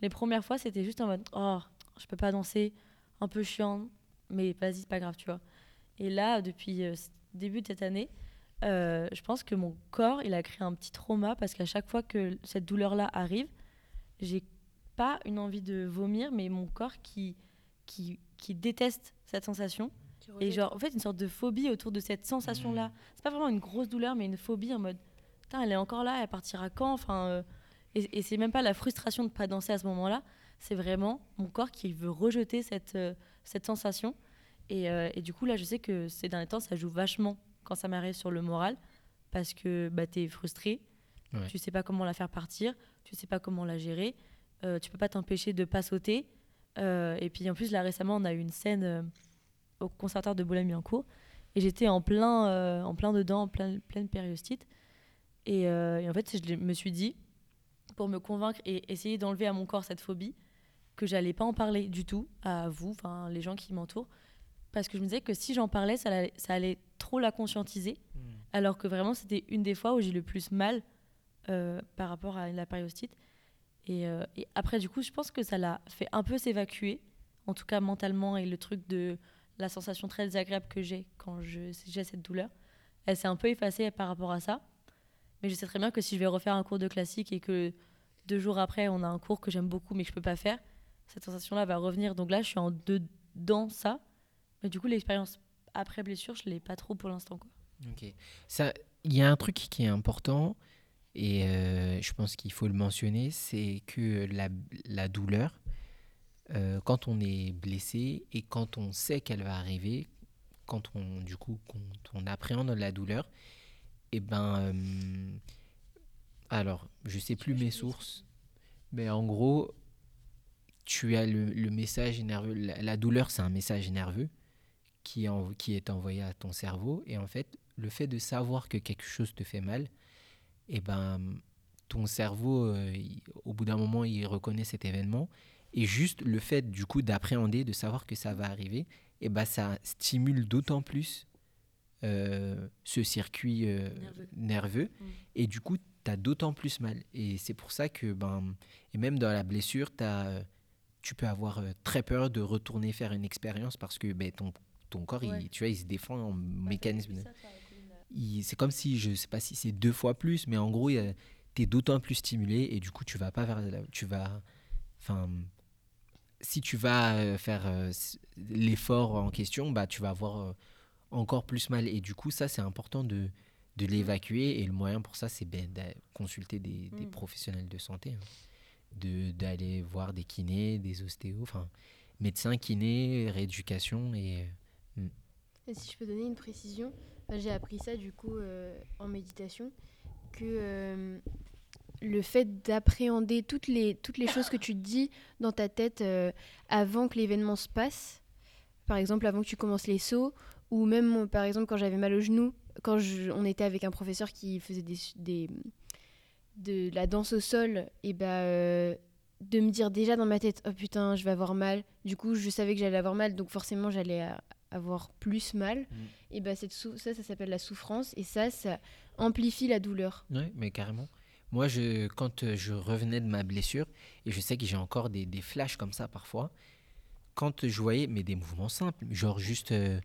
les premières fois, c'était juste en mode Oh, je peux pas danser, un peu chiant, mais vas-y, c'est pas grave, tu vois. Et là, depuis euh, début de cette année, euh, je pense que mon corps, il a créé un petit trauma parce qu'à chaque fois que cette douleur-là arrive, j'ai pas une envie de vomir, mais mon corps qui, qui, qui déteste cette sensation. Et genre, en fait, une sorte de phobie autour de cette sensation-là. C'est pas vraiment une grosse douleur, mais une phobie en mode, putain, elle est encore là, elle partira quand Enfin, euh, et, et c'est même pas la frustration de pas danser à ce moment-là, c'est vraiment mon corps qui veut rejeter cette, euh, cette sensation. Et, euh, et du coup, là, je sais que ces derniers temps, ça joue vachement quand ça m'arrive sur le moral, parce que bah, t'es frustré, Ouais. tu sais pas comment la faire partir, tu sais pas comment la gérer, euh, tu peux pas t'empêcher de pas sauter. Euh, et puis en plus, là récemment, on a eu une scène euh, au conservatoire de Boulogne-Billancourt et j'étais en plein, en plein dedans, en plein, pleine périostite. Et, et en fait, je me suis dit, pour me convaincre et essayer d'enlever à mon corps cette phobie que j'allais pas en parler du tout à vous, enfin les gens qui m'entourent, parce que je me disais que si j'en parlais, ça allait, ça allait trop la conscientiser, Hmm. alors que vraiment c'était une des fois où j'ai le plus mal euh, par rapport à la périostite. Et, euh, et après, du coup, je pense que ça l'a fait un peu s'évacuer, en tout cas mentalement, et le truc de la sensation très désagréable que j'ai quand j'ai cette douleur, elle s'est un peu effacée par rapport à ça. Mais je sais très bien que si je vais refaire un cours de classique et que deux jours après, on a un cours que j'aime beaucoup mais que je peux pas faire, cette sensation-là va revenir. Donc là, je suis en dedans ça. Mais du coup, l'expérience après blessure, je l'ai pas trop pour l'instant. Ok. Ça, il y a un truc qui est important et euh, je pense qu'il faut le mentionner, c'est que la, la douleur, euh, quand on est blessé et quand on sait qu'elle va arriver, quand on du coup quand on appréhende la douleur, et ben, euh, alors je sais plus mes sources, mais en gros, tu as le, le message nerveux. La, la douleur, c'est un message nerveux qui est, env- qui est envoyé à ton cerveau. Et en fait, le fait de savoir que quelque chose te fait mal, et ben, ton cerveau, euh, il- au bout d'un moment, il reconnaît cet événement. Et juste le fait, du coup, d'appréhender, de savoir que ça va arriver, et ben, ça stimule d'autant plus euh, ce circuit euh, Nerveux. nerveux. Mm. Et du coup, tu as d'autant plus mal. Et c'est pour ça que, ben, et même dans la blessure, t'as, euh, tu peux avoir euh, très peur de retourner faire une expérience parce que ben, ton, ton corps, Ouais. il, tu vois, il se défend en mécanisme. de- il- c'est comme si, je sais pas si c'est deux fois plus, mais en gros, tu es d'autant plus stimulé et du coup, tu vas pas vers la- tu vas, enfin, si tu vas euh, faire euh, l'effort en question, bah, tu vas avoir euh, encore plus mal. Et du coup, ça, c'est important de, de l'évacuer. Et le moyen pour ça, c'est ben, de consulter des, des Mm. professionnels de santé. hein. D'aller voir des kinés, des ostéos, enfin, médecins, kinés, rééducation. Et, euh, Et si je peux donner une précision, bah, j'ai appris ça du coup euh, en méditation, que euh, le fait d'appréhender toutes les, toutes les choses que tu dis dans ta tête euh, avant que l'événement se passe, par exemple avant que tu commences les sauts, ou même par exemple quand j'avais mal au genou, quand on était avec un professeur qui faisait des- de la danse au sol, et bah, euh, de me dire déjà dans ma tête, oh putain, je vais avoir mal. Du coup, je savais que j'allais avoir mal, donc forcément, j'allais avoir plus mal. Et bah, cette sou- ça, ça s'appelle la souffrance, et ça, ça amplifie la douleur. Oui, mais carrément. Moi, je, quand euh, je revenais de ma blessure, et je sais que j'ai encore des, des flashs comme ça parfois, quand je voyais mais des mouvements simples, genre juste, euh,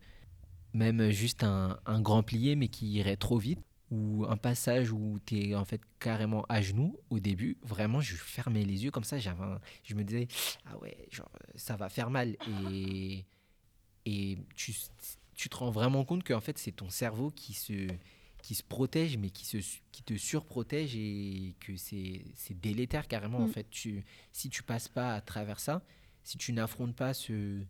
même juste un, un grand plié, mais qui irait trop vite, ou un passage où tu es en fait carrément à genoux au début, vraiment, je fermais les yeux comme ça, j'avais un- je me disais, ah ouais, genre, ça va faire mal. Et, et tu, tu te rends vraiment compte qu'en fait, c'est ton cerveau qui se, qui se protège, mais qui, se, qui te surprotège et que c'est c'est délétère carrément. En Mm. fait, tu, si tu passes pas à travers ça, si tu n'affrontes pas ce,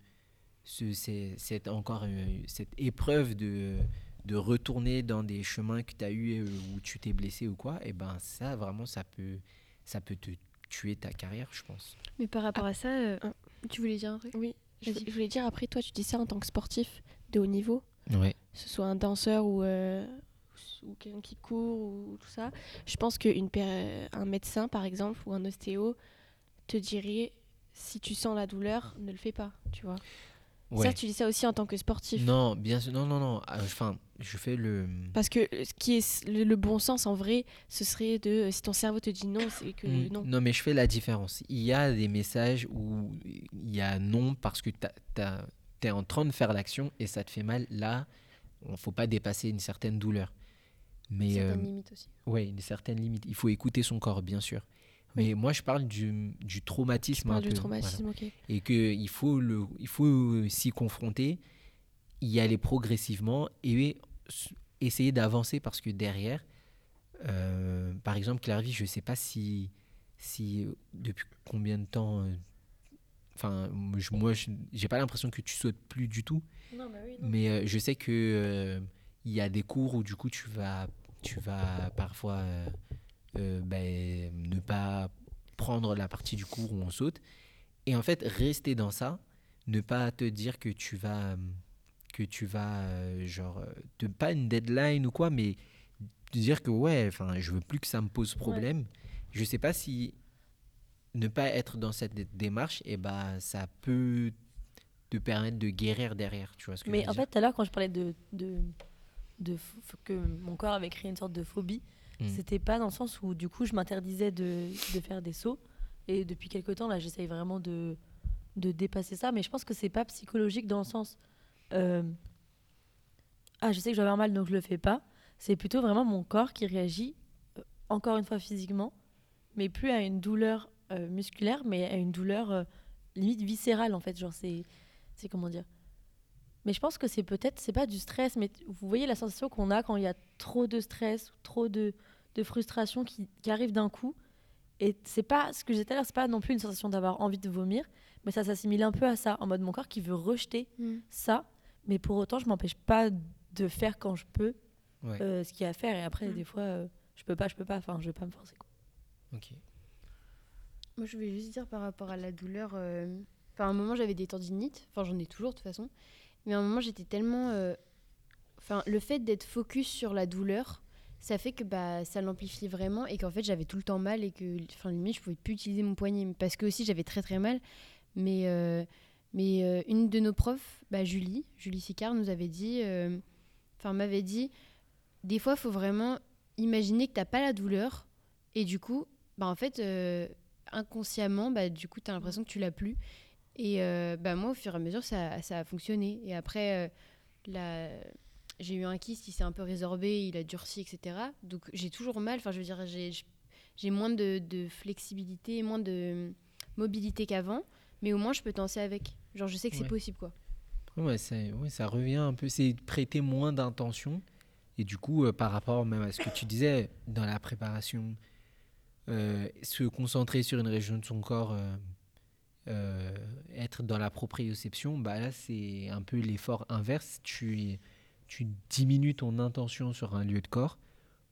ce, c'est- cette, encore euh, cette épreuve de, de retourner dans des chemins que tu as eu euh, où tu t'es blessé ou quoi, et ben ça, vraiment, ça peut, ça peut te tuer ta carrière, je pense. Mais par rapport à ça, euh, ah. tu voulais dire un truc? Oui, je, voulais dire après, toi, tu dis ça en tant que sportif de haut niveau, Ouais. que ce soit un danseur ou, euh, ou quelqu'un qui court ou tout ça. Je pense qu'un médecin, par exemple, ou un ostéo te dirait si tu sens la douleur, ne le fais pas, tu vois? Ouais. Ça, tu dis ça aussi en tant que sportif. Non, bien sûr, non, non, non. euh, Enfin, je fais le. Parce que ce qui est le, bon sens en vrai, ce serait de si ton cerveau te dit non, c'est que Mm, non. mais je fais la différence. Il y a des messages où il y a non parce que tu es en train de faire l'action et ça te fait mal. Là, il faut pas dépasser une certaine douleur. Mais Certaines euh, limites aussi. ouais, une certaine limite. Il faut écouter son corps, bien sûr. Mais moi, je parle du, du traumatisme. un du peu, voilà. traumatisme, ok. Et qu'il faut, le, il faut s'y confronter, y aller progressivement et essayer d'avancer parce que derrière, euh, par exemple, Clairvy, je ne sais pas si, si euh, depuis combien de temps. euh, Enfin, moi, je- moi, j'ai pas l'impression que tu sautes plus du tout, Non, mais oui, mais euh, je sais que euh, il y a des cours où du coup tu vas, tu vas parfois euh, euh, ben, ne pas prendre la partie du cours où on saute, et en fait rester dans ça, ne pas te dire que tu vas, euh, que tu vas, euh, genre, te- pas une deadline ou quoi, mais te dire que ouais, enfin, je veux plus que ça me pose problème. je sais pas si ne pas être dans cette dé- démarche, et bah, ça peut te permettre de guérir derrière. Tu vois ce que je Mais veux en dire? fait, tout à l'heure, quand je parlais de, de, de que mon corps avait créé une sorte de phobie, Mm. c'était pas dans le sens où du coup je m'interdisais de, faire des sauts. Et depuis quelques temps, là, j'essaye vraiment de, de dépasser ça. Mais je pense que c'est pas psychologique dans le sens. euh, ah, je sais que je vais avoir mal donc je le fais pas. C'est plutôt vraiment mon corps qui réagit, euh, encore une fois physiquement, mais plus à une douleur euh, musculaire, mais à une douleur limite viscérale en fait. Genre, c'est. C'est comment dire mais je pense que c'est peut-être, c'est pas du stress, mais vous voyez la sensation qu'on a quand il y a trop de stress, trop de, de frustration qui, qui arrive d'un coup. Et c'est pas, ce que j'ai dit tout à l'heure, c'est pas non plus une sensation d'avoir envie de vomir, mais ça s'assimile un peu à ça, en mode mon corps qui veut rejeter Mm. ça, mais pour autant, je m'empêche pas de faire quand je peux Ouais. euh, ce qu'il y a à faire. Et après, Mm. des fois, euh, je peux pas, je peux pas, enfin, je vais pas me forcer. Quoi. Ok. Moi, je voulais juste dire par rapport à la douleur. euh, Enfin, à un moment, j'avais des tendinites. Enfin, j'en ai toujours de toute façon. Mais à un moment, j'étais tellement. euh, le fait d'être focus sur la douleur, ça fait que bah, ça l'amplifie vraiment et qu'en fait, j'avais tout le temps mal et que, enfin, limite, je pouvais plus utiliser mon poignet parce que aussi, j'avais très très mal. Mais, euh, mais euh, une de nos profs, bah, Julie, Julie Sicard, nous avait dit. Enfin, m'avait dit des fois, il faut vraiment imaginer que t'as pas la douleur et du coup, bah, en fait. inconsciemment, bah, du coup, tu as l'impression que tu l'as plus. Et euh, bah, moi, au fur et à mesure, ça, ça a fonctionné. Et après, euh, la- j'ai eu un kyste, il s'est un peu résorbé, il a durci, etc. Donc, j'ai toujours mal. Enfin, je veux dire, j'ai moins de, de flexibilité, moins de mobilité qu'avant. Mais au moins, je peux danser avec. Genre, je sais que c'est possible, quoi. Ouais, ça, ouais, ça revient un peu, c'est prêter moins d'intention. Et du coup, euh, par rapport même à ce que tu disais dans la préparation, euh, se concentrer sur une région de son corps, euh, être dans la proprioception, bah là, c'est un peu l'effort inverse. Tu, tu diminues ton intention sur un lieu de corps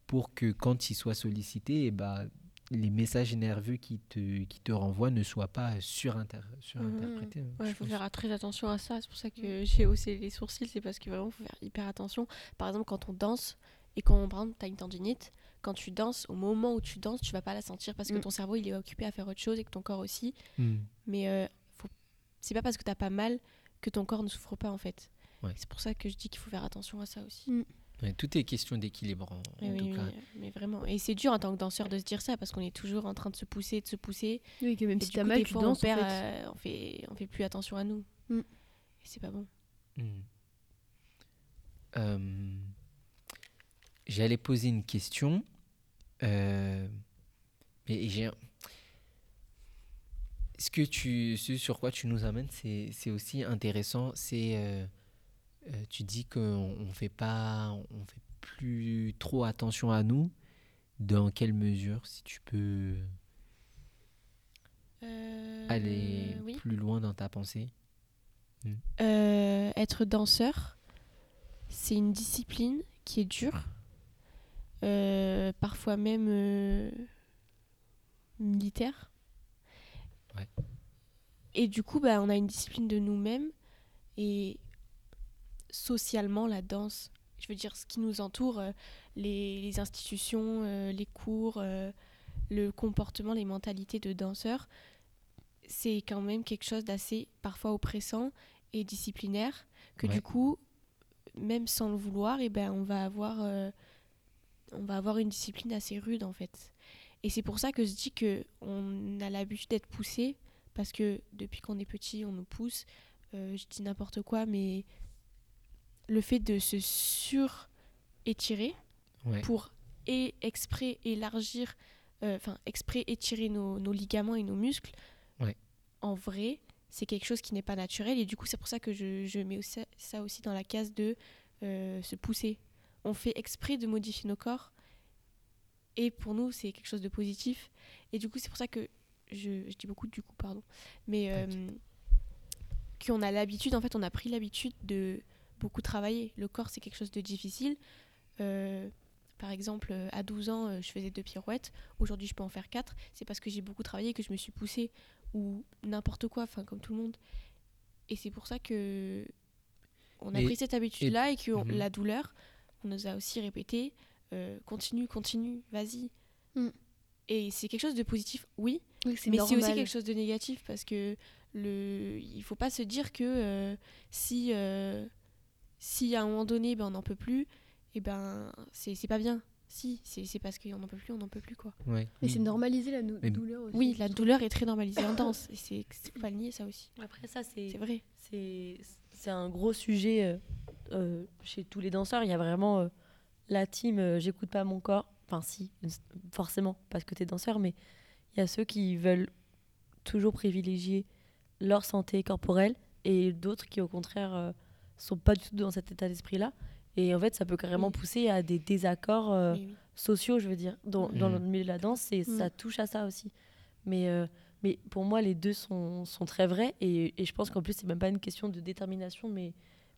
pour que quand il soit sollicité, eh bah, les messages nerveux qui te, qui te renvoient ne soient pas surinter- surinterprétés. Je il faut pense. faire très attention à ça. C'est pour ça que j'ai haussé les sourcils. C'est parce que vraiment, il faut faire hyper attention. Par exemple, quand on danse et quand, par exemple, tu as une tendinite, quand tu danses, au moment où tu danses, tu vas pas la sentir parce que Mm. ton cerveau, il est occupé à faire autre chose et que ton corps aussi. Hmm. Mais euh, faut... c'est pas parce que t'as pas mal que ton corps ne souffre pas, en fait. Ouais. C'est pour ça que je dis qu'il faut faire attention à ça aussi. Mm. Ouais, tout est question d'équilibre en, en Oui, tout oui, cas. oui, mais vraiment. Et c'est dur en tant que danseur de se dire ça parce qu'on est toujours en train de se pousser, de se pousser. Oui, que même Et si t'as mal, des tu fois, danses, on, perd, en fait. euh, on fait, on fait plus attention à nous. Mm. Et c'est pas bon. Hmm. Euh, J'allais poser une question, euh, mais j'ai. Ce que tu, ce sur quoi tu nous amènes, c'est c'est aussi intéressant. C'est, euh, euh, tu dis qu'on on fait pas, on fait plus trop attention à nous. Dans quelle mesure, si tu peux Euh, aller oui. plus loin dans ta pensée? Euh, être danseur, c'est une discipline qui est dure, parfois même militaire. Ouais. Et du coup, bah, on a une discipline de nous-mêmes et socialement, la danse, je veux dire, ce qui nous entoure, euh, les, les institutions, euh, les cours, euh, le comportement, les mentalités de danseurs, c'est quand même quelque chose d'assez parfois oppressant et disciplinaire que Ouais. du coup même sans le vouloir et ben on va avoir on va avoir une discipline assez rude en fait et c'est pour ça que je dis que on a l'habitude d'être poussé parce que depuis qu'on est petit on nous pousse Euh, je dis n'importe quoi mais le fait de se sur étirer Ouais. pour et exprès élargir, euh, enfin exprès étirer nos, nos ligaments et nos muscles, Ouais. en vrai, c'est quelque chose qui n'est pas naturel. Et du coup, c'est pour ça que je, je mets aussi- ça aussi dans la case de euh, se pousser. On fait exprès de modifier nos corps. Et pour nous, c'est quelque chose de positif. Et du coup, c'est pour ça que je, je dis beaucoup du coup, pardon. Mais euh, qu'on a l'habitude, en fait, on a pris l'habitude de beaucoup travailler. Le corps, c'est quelque chose de difficile. Euh, par exemple, euh, à 12 ans, je faisais deux pirouettes. Aujourd'hui, je peux en faire quatre. C'est parce que j'ai beaucoup travaillé que je me suis poussée. Ou n'importe quoi, enfin, comme tout le monde. Et c'est pour ça que on a pris cette habitude-là et, que on- Mhm. la douleur, on nous a aussi répété euh, continue, continue, vas-y. Mm. Et c'est quelque chose de positif, oui, Oui, mais c'est aussi quelque chose de négatif parce que le, il faut pas se dire que euh, si, euh, si à un moment donné ben, on n'en peut plus, et ben c'est c'est pas bien. Si, c'est c'est parce qu'on n'en peut plus, on n'en peut plus quoi. Ouais. Mais c'est normaliser la Mais- douleur aussi. Oui, la douleur est très normalisée en danse et c'est pas le nier ça aussi. Après, ça, c'est C'est vrai. c'est c'est un gros sujet euh, chez tous les danseurs. Il y a vraiment euh, la team euh, j'écoute pas mon corps. Enfin, si, forcément, parce que tu es danseur, mais il y a ceux qui veulent toujours privilégier leur santé corporelle et d'autres qui, au contraire, euh, sont pas du tout dans cet état d'esprit-là. Et en fait, ça peut carrément Oui. pousser à des désaccords euh, Oui, oui. sociaux, je veux dire. Dans, dans Mhm. le milieu de la danse, c'est, Mhm. ça touche à ça aussi. Mais, euh, mais pour moi, les deux sont, sont très vrais. Et, et je pense qu'en plus, c'est même pas une question de détermination, mais,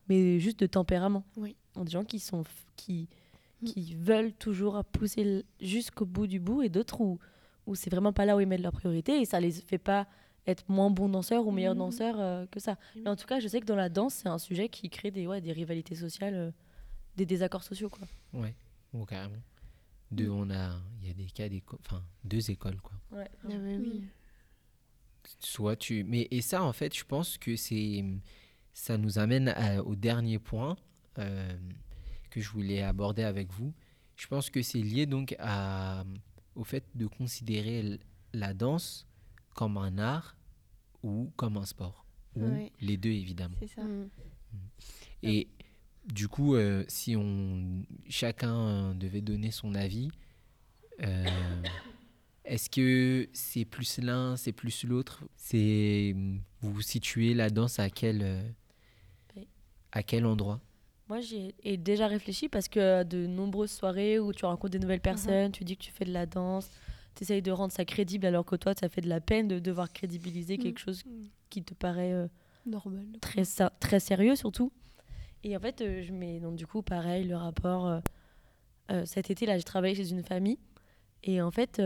mais juste de tempérament. Oui. A des gens qui, sont, qui. Qui veulent toujours pousser jusqu'au bout du bout, et d'autres où, où c'est vraiment pas là où ils mettent leur priorité, et ça les fait pas être moins bons danseurs ou meilleurs Mhm. danseurs euh, que ça. Oui. Mais en tout cas, je sais que dans la danse, c'est un sujet qui crée des, ouais, des rivalités sociales, euh, des désaccords sociaux. Quoi. Ouais, carrément. Deux, on a, il y a des cas d'école, enfin deux écoles quoi. Ouais, Ah, mais oui. Soit tu, mais et ça en fait, je pense que c'est, ça nous amène à- au dernier point euh, que je voulais aborder avec vous. Je pense que c'est lié donc à, au fait de considérer la danse comme un art ou comme un sport, ou Ouais. les deux évidemment. C'est ça. Mm. Et du coup, euh, si on chacun euh, devait donner son avis, euh, <coughs> est-ce que c'est plus l'un, c'est plus l'autre? C'est vous situez la danse à quel euh, à quel endroit? Moi, j'y ai déjà réfléchi parce que de nombreuses soirées où tu rencontres des nouvelles personnes, tu dis que tu fais de la danse, tu essayes de rendre ça crédible alors que toi, ça fait de la peine de devoir crédibiliser Mm. quelque chose Mm. qui te paraît euh, Normal. très, très sérieux surtout. Et en fait, euh, je mets donc du coup pareil le rapport. euh, cet été là, j'ai travaillé chez une famille et en fait,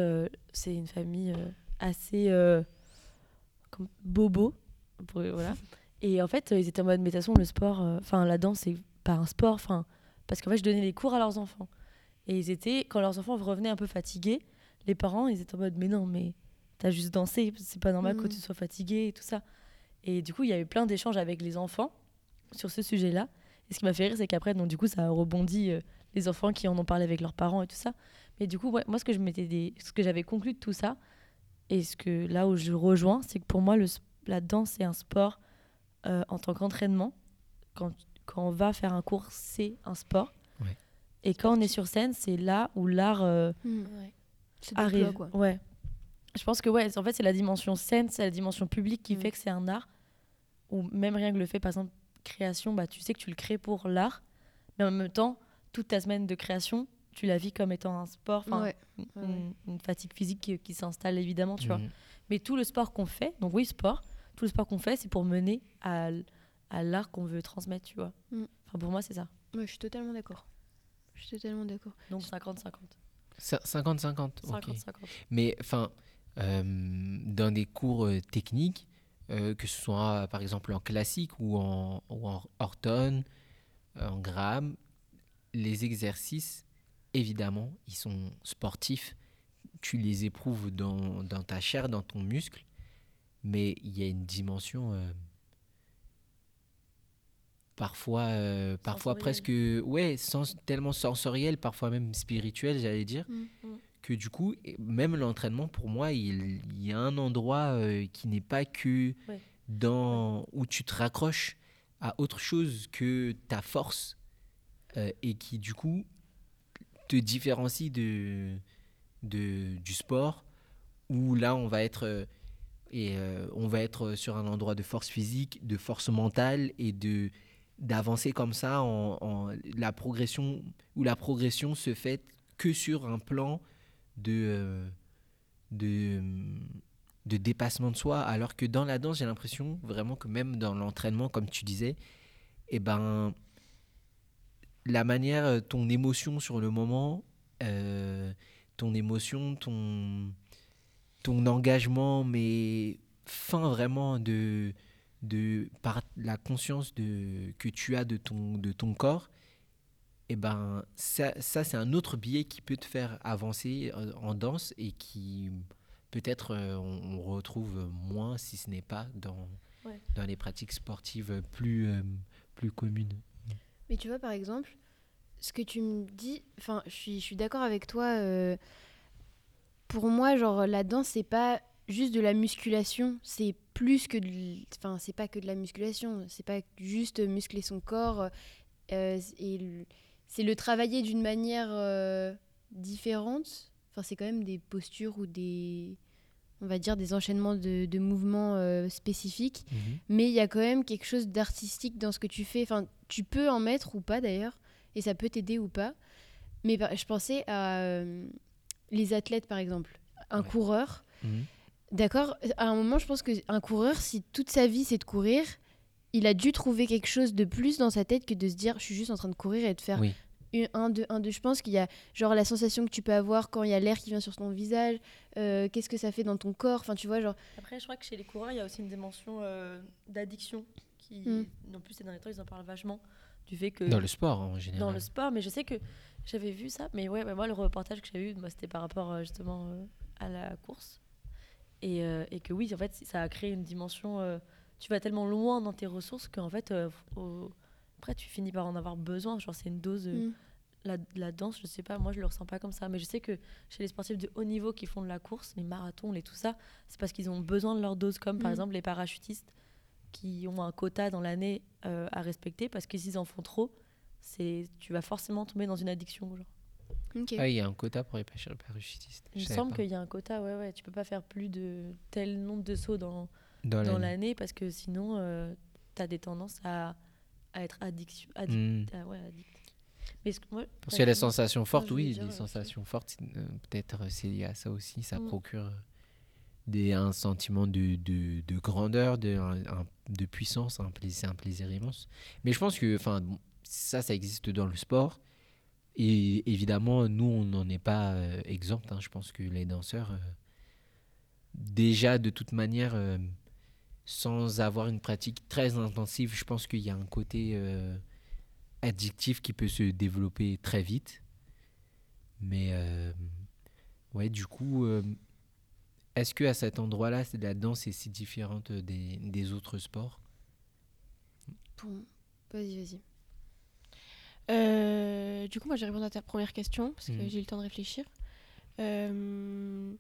c'est une famille assez comme bobo, pour- voilà. <laughs> Et en fait, ils étaient en mode mais de toute façon le sport, enfin la danse c'est pas un sport, enfin parce qu'en fait je donnais des cours à leurs enfants et ils étaient quand leurs enfants revenaient un peu fatigués, les parents ils étaient en mode mais non mais t'as juste dansé, c'est pas normal que Mhm. tu sois fatigué et tout ça. Et du coup, il y a eu plein d'échanges avec les enfants sur ce sujet-là. Et ce qui m'a fait rire, c'est qu'après, donc, du coup, ça a rebondi euh, les enfants qui en ont parlé avec leurs parents et tout ça. Mais du coup, ouais, moi, ce que je m'étais dit- ce que j'avais conclu de tout ça, et ce que là où je rejoins, c'est que pour moi, le, la danse, c'est un sport euh, en tant qu'entraînement. Quand, quand on va faire un cours, c'est un sport. Ouais. Et quand on est sur scène, c'est là où l'art euh, Mm. Ouais. C'est déploie, arrive. quoi. Ouais. Je pense que ouais, en fait, c'est la dimension scène, c'est la dimension publique qui Mm. fait que c'est un art. Ou même rien que le fait, par exemple, création, bah, tu sais que tu le crées pour l'art, mais en même temps, toute ta semaine de création, tu la vis comme étant un sport, enfin, Ouais. une, ouais, ouais. une fatigue physique qui, qui s'installe évidemment, tu vois. Mhm. Mais tout le sport qu'on fait, donc oui, sport, tout le sport qu'on fait, c'est pour mener à, l- à l'art qu'on veut transmettre, tu vois. Mm. Enfin, pour moi, c'est ça. Ouais, je suis totalement d'accord. Je suis totalement d'accord. Donc 50-50. Cin- 50-50. ok. 50-50. Mais enfin, euh, dans des cours euh, techniques, euh, que ce soit par exemple en classique ou en, ou en euh, en gramme, les exercices, évidemment, ils sont sportifs. Tu les éprouves dans, dans ta chair, dans ton muscle, mais il y a une dimension euh, parfois, euh, parfois presque, ouais, sens- tellement sensorielle, parfois même spirituelle, j'allais dire que du coup, même l'entraînement, pour moi, il, il y a un endroit euh, qui n'est pas que Ouais. dans où tu te raccroches à autre chose que ta force euh, et qui du coup te différencie de, de du sport où là on va être et euh, on va être sur un endroit de force physique, de force mentale et de d'avancer comme ça en, la progression où la progression se fait que sur un plan de euh, de de dépassement de soi. Alors que dans la danse j'ai l'impression vraiment que même dans l'entraînement comme tu disais et ben la manière euh, ton émotion sur le moment euh, ton émotion ton ton engagement mais fin vraiment de de par la conscience de que tu as de ton de ton corps et ben ça, ça c'est un autre biais qui peut te faire avancer euh, en danse et qui peut-être euh, on, on retrouve moins si ce n'est pas dans, Ouais. dans les pratiques sportives plus, euh, plus communes. Mais tu vois, par exemple, ce que tu me dis, enfin, je suis, je suis d'accord avec toi. euh, pour moi, genre, la danse, c'est pas juste de la musculation, c'est plus que de. Enfin, c'est pas que de la musculation, c'est pas juste muscler son corps. euh, et c'est le travailler d'une manière euh, différente. Enfin, c'est quand même des postures ou des. On va dire des enchaînements de, de mouvements euh, spécifiques mais il y a quand même quelque chose d'artistique dans ce que tu fais. Enfin, tu peux en mettre ou pas d'ailleurs, et ça peut t'aider ou pas. Mais je pensais à les athlètes par exemple, un Ouais. coureur. Mhm. D'accord À un moment, je pense qu'un coureur, si toute sa vie c'est de courir, il a dû trouver quelque chose de plus dans sa tête que de se dire je suis juste en train de courir et de faire Oui. une- un, deux, un, deux. Je pense qu'il y a genre la sensation que tu peux avoir quand il y a l'air qui vient sur ton visage, euh, qu'est-ce que ça fait dans ton corps. Enfin, tu vois, genre. Après, je crois que chez les coureurs, il y a aussi une dimension euh, d'addiction qui, Mm. non plus ces derniers temps, ils en parlent vachement du fait que Dans le sport en général. dans le sport, mais je sais que j'avais vu ça. Mais ouais, ouais, moi, le reportage que j'avais vu, moi, c'était par rapport euh, justement euh, à la course. Et, euh, et que oui, en fait, ça a créé une dimension. euh, tu vas tellement loin dans tes ressources qu'en fait, euh, au- après, tu finis par en avoir besoin. Genre, c'est une dose. Mm. la, la danse, je sais pas, moi, je le ressens pas comme ça. Mais je sais que chez les sportifs de haut niveau qui font de la course, les marathons, les tout ça, c'est parce qu'ils ont besoin de leur dose, comme par Mm. exemple les parachutistes qui ont un quota dans l'année à respecter parce que s'ils en font trop, tu vas forcément tomber dans une addiction. Genre. Ah, il y a un quota pour les pêcheurs parachutistes. Il Je me semble qu'il y a un quota, ouais, ouais, tu peux pas faire plus de tel nombre de sauts dans, Dans dans l'année. parce que sinon tu as des tendances à, à être addiction, addict, Hmm. ah ouais, addict. Mais ce que moi- Parce qu'il y a des sensations fortes, voulais oui, dire, des euh, sensations fortes, euh, peut-être euh, c'est lié à ça aussi, ça Mm. procure euh, des, un sentiment de, de, de grandeur, de, un- de puissance, un plaisir, un plaisir immense. Mais je pense que ça, ça existe dans le sport. Et évidemment, nous, on n'en est pas euh, exempt. hein. Je pense que les danseurs, euh, déjà de toute manière, euh, sans avoir une pratique très intensive, je pense qu'il y a un côté euh, addictif qui peut se développer très vite. Mais ouais, du coup, est-ce que à cet endroit-là, la danse est si différente des autres sports? Bon, Vas-y, vas-y. Euh, du coup, moi, j'ai répondu à ta première question parce que Mhm. j'ai eu le temps de réfléchir. Euh,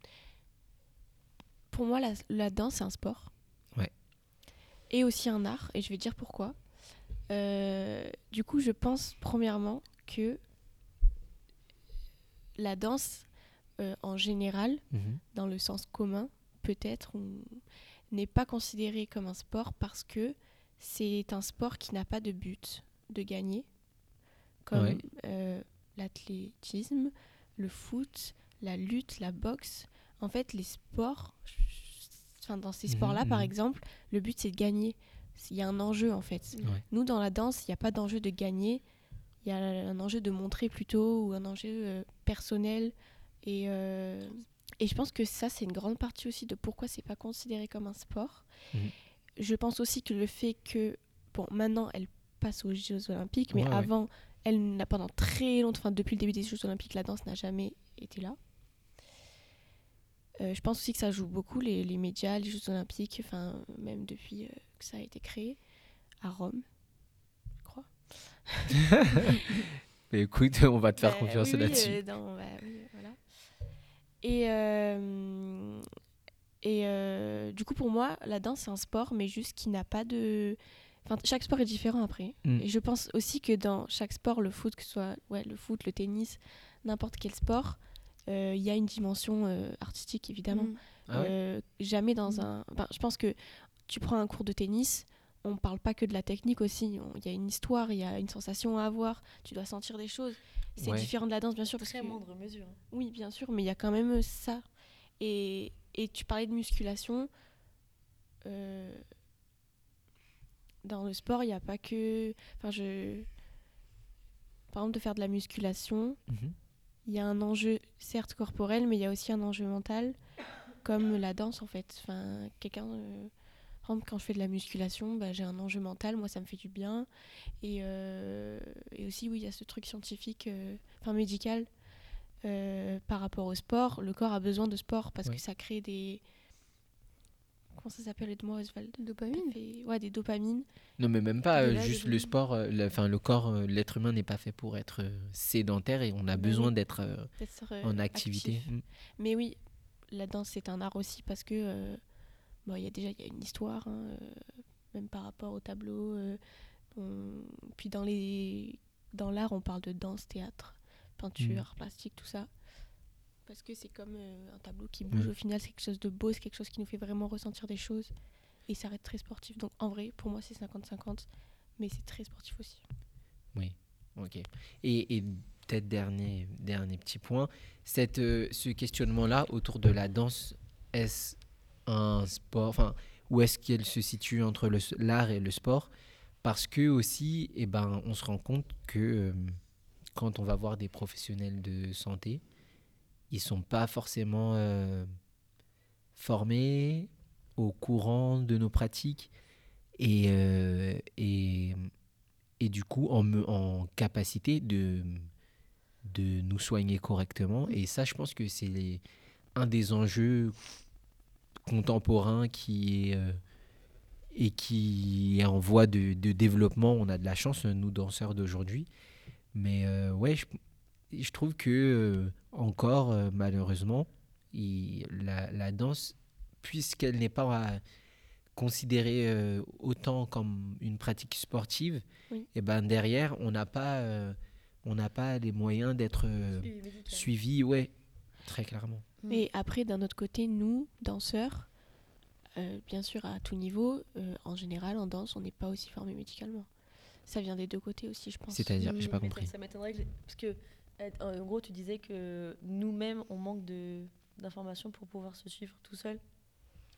pour moi, la, la danse, c'est un sport. Ouais. Et aussi un art, et je vais dire pourquoi. Euh, du coup, je pense premièrement que la danse, en général, dans le sens commun, peut-être, n'est pas considérée comme un sport parce que c'est un sport qui n'a pas de but de gagner, comme Ouais. euh, l'athlétisme, le foot, la lutte, la boxe. En fait, les sports, enfin, dans ces sports-là, par mhm. exemple, le but c'est de gagner. Il y a un enjeu en fait. Ouais. Nous, dans la danse, il n'y a pas d'enjeu de gagner. Il y a un enjeu de montrer plutôt ou un enjeu euh, personnel. Et, euh, et je pense que ça, c'est une grande partie aussi de pourquoi c'est pas considéré comme un sport. Mhm. Je pense aussi que le fait que, bon, maintenant, elle passe aux Jeux Olympiques, mais Ouais, ouais. Elle n'a pendant très longtemps, enfin, depuis le début des Jeux Olympiques, la danse n'a jamais été là. Euh, je pense aussi que ça joue beaucoup les, les médias, les Jeux Olympiques, enfin, même depuis euh, que ça a été créé à Rome, je crois. <laughs> Mais écoute, on va te faire Bah, confiance oui, là-dessus. euh, bah, oui, voilà. Et, euh, et euh, du coup, pour moi, la danse, c'est un sport, mais juste qui n'a pas de. Enfin, chaque sport est différent après. Mm. Et je pense aussi que dans chaque sport, le foot, que ce soit ouais, le foot, le tennis, n'importe quel sport, euh, il y a une dimension euh, artistique, évidemment. Mm. Ah ouais? Euh, jamais dans Mhm. un. enfin, je pense que tu prends un cours de tennis, on parle pas que de la technique aussi. On- Il y a une histoire, il y a une sensation à avoir. Tu dois sentir des choses. C'est Ouais. différent de la danse, bien sûr. Parce Très que, moindre mesure. oui, bien sûr, mais il y a quand même ça. Et, et tu parlais de musculation. euh, dans le sport, il n'y a pas que. Enfin, je. Par exemple, de faire de la musculation, Mhm. il y a un enjeu, certes corporel, mais il y a aussi un enjeu mental, comme la danse en fait. Enfin, quelqu'un euh, par exemple, quand je fais de la musculation, bah, j'ai un enjeu mental, moi ça me fait du bien. Et, euh, et aussi, oui, il y a ce truc scientifique, euh, enfin médical, par rapport au sport. Le corps a besoin de sport parce Ouais. que ça crée des. Comment ça s'appelle, aide-moi Oswald? Dopamine Fait- Ouais, des dopamines. Non, mais même pas euh, là, juste le sport, euh, le, enfin, le corps, euh, l'être humain n'est pas fait pour être sédentaire et on a Bah besoin d'être en activité. actif. Mm. Mais oui, la danse c'est un art aussi parce que euh, bon, il y a déjà il y a une histoire, hein, euh, même par rapport au tableau. euh, on- Puis dans les dans l'art, on parle de danse, théâtre, peinture, art plastique, tout ça. Parce que c'est comme euh, un tableau qui bouge au final, c'est quelque chose de beau, c'est quelque chose qui nous fait vraiment ressentir des choses. Et ça reste très sportif. Donc en vrai, pour moi, c'est 50-50, mais c'est très sportif aussi. Ok. Et, et peut-être dernier, dernier petit point, cette, euh, ce questionnement-là autour de la danse, est-ce un sport, enfin, où est-ce qu'elle se situe entre l'art et le sport? Parce que aussi, eh ben, on se rend compte que euh, quand on va voir des professionnels de santé, ils sont pas forcément euh, formés au courant de nos pratiques et, euh, et et du coup en, en capacité de, de nous soigner correctement. Et ça, je pense que c'est un des enjeux contemporains qui est, euh, et qui est en voie de, de développement. On a de la chance, nous, danseurs d'aujourd'hui. Mais ouais, je, je trouve que euh, encore, euh, malheureusement, il- la, la danse, puisqu'elle n'est pas euh, considérée euh, autant comme une pratique sportive, Oui. et ben derrière, on n'a pas, euh, on n'a pas les moyens d'être euh, suivi, ouais, très clairement. Mm. Et après, d'un autre côté, nous, danseurs, euh, bien sûr à tout niveau, euh, en général, en danse, on n'est pas aussi formé médicalement. Ça vient des deux côtés aussi, je pense. C'est-à-dire, j'ai Mm, pas Mais compris. Ça m'étonnerait que. Parce que, en gros, tu disais que nous-mêmes, on manque de d'informations pour pouvoir se suivre tout seul.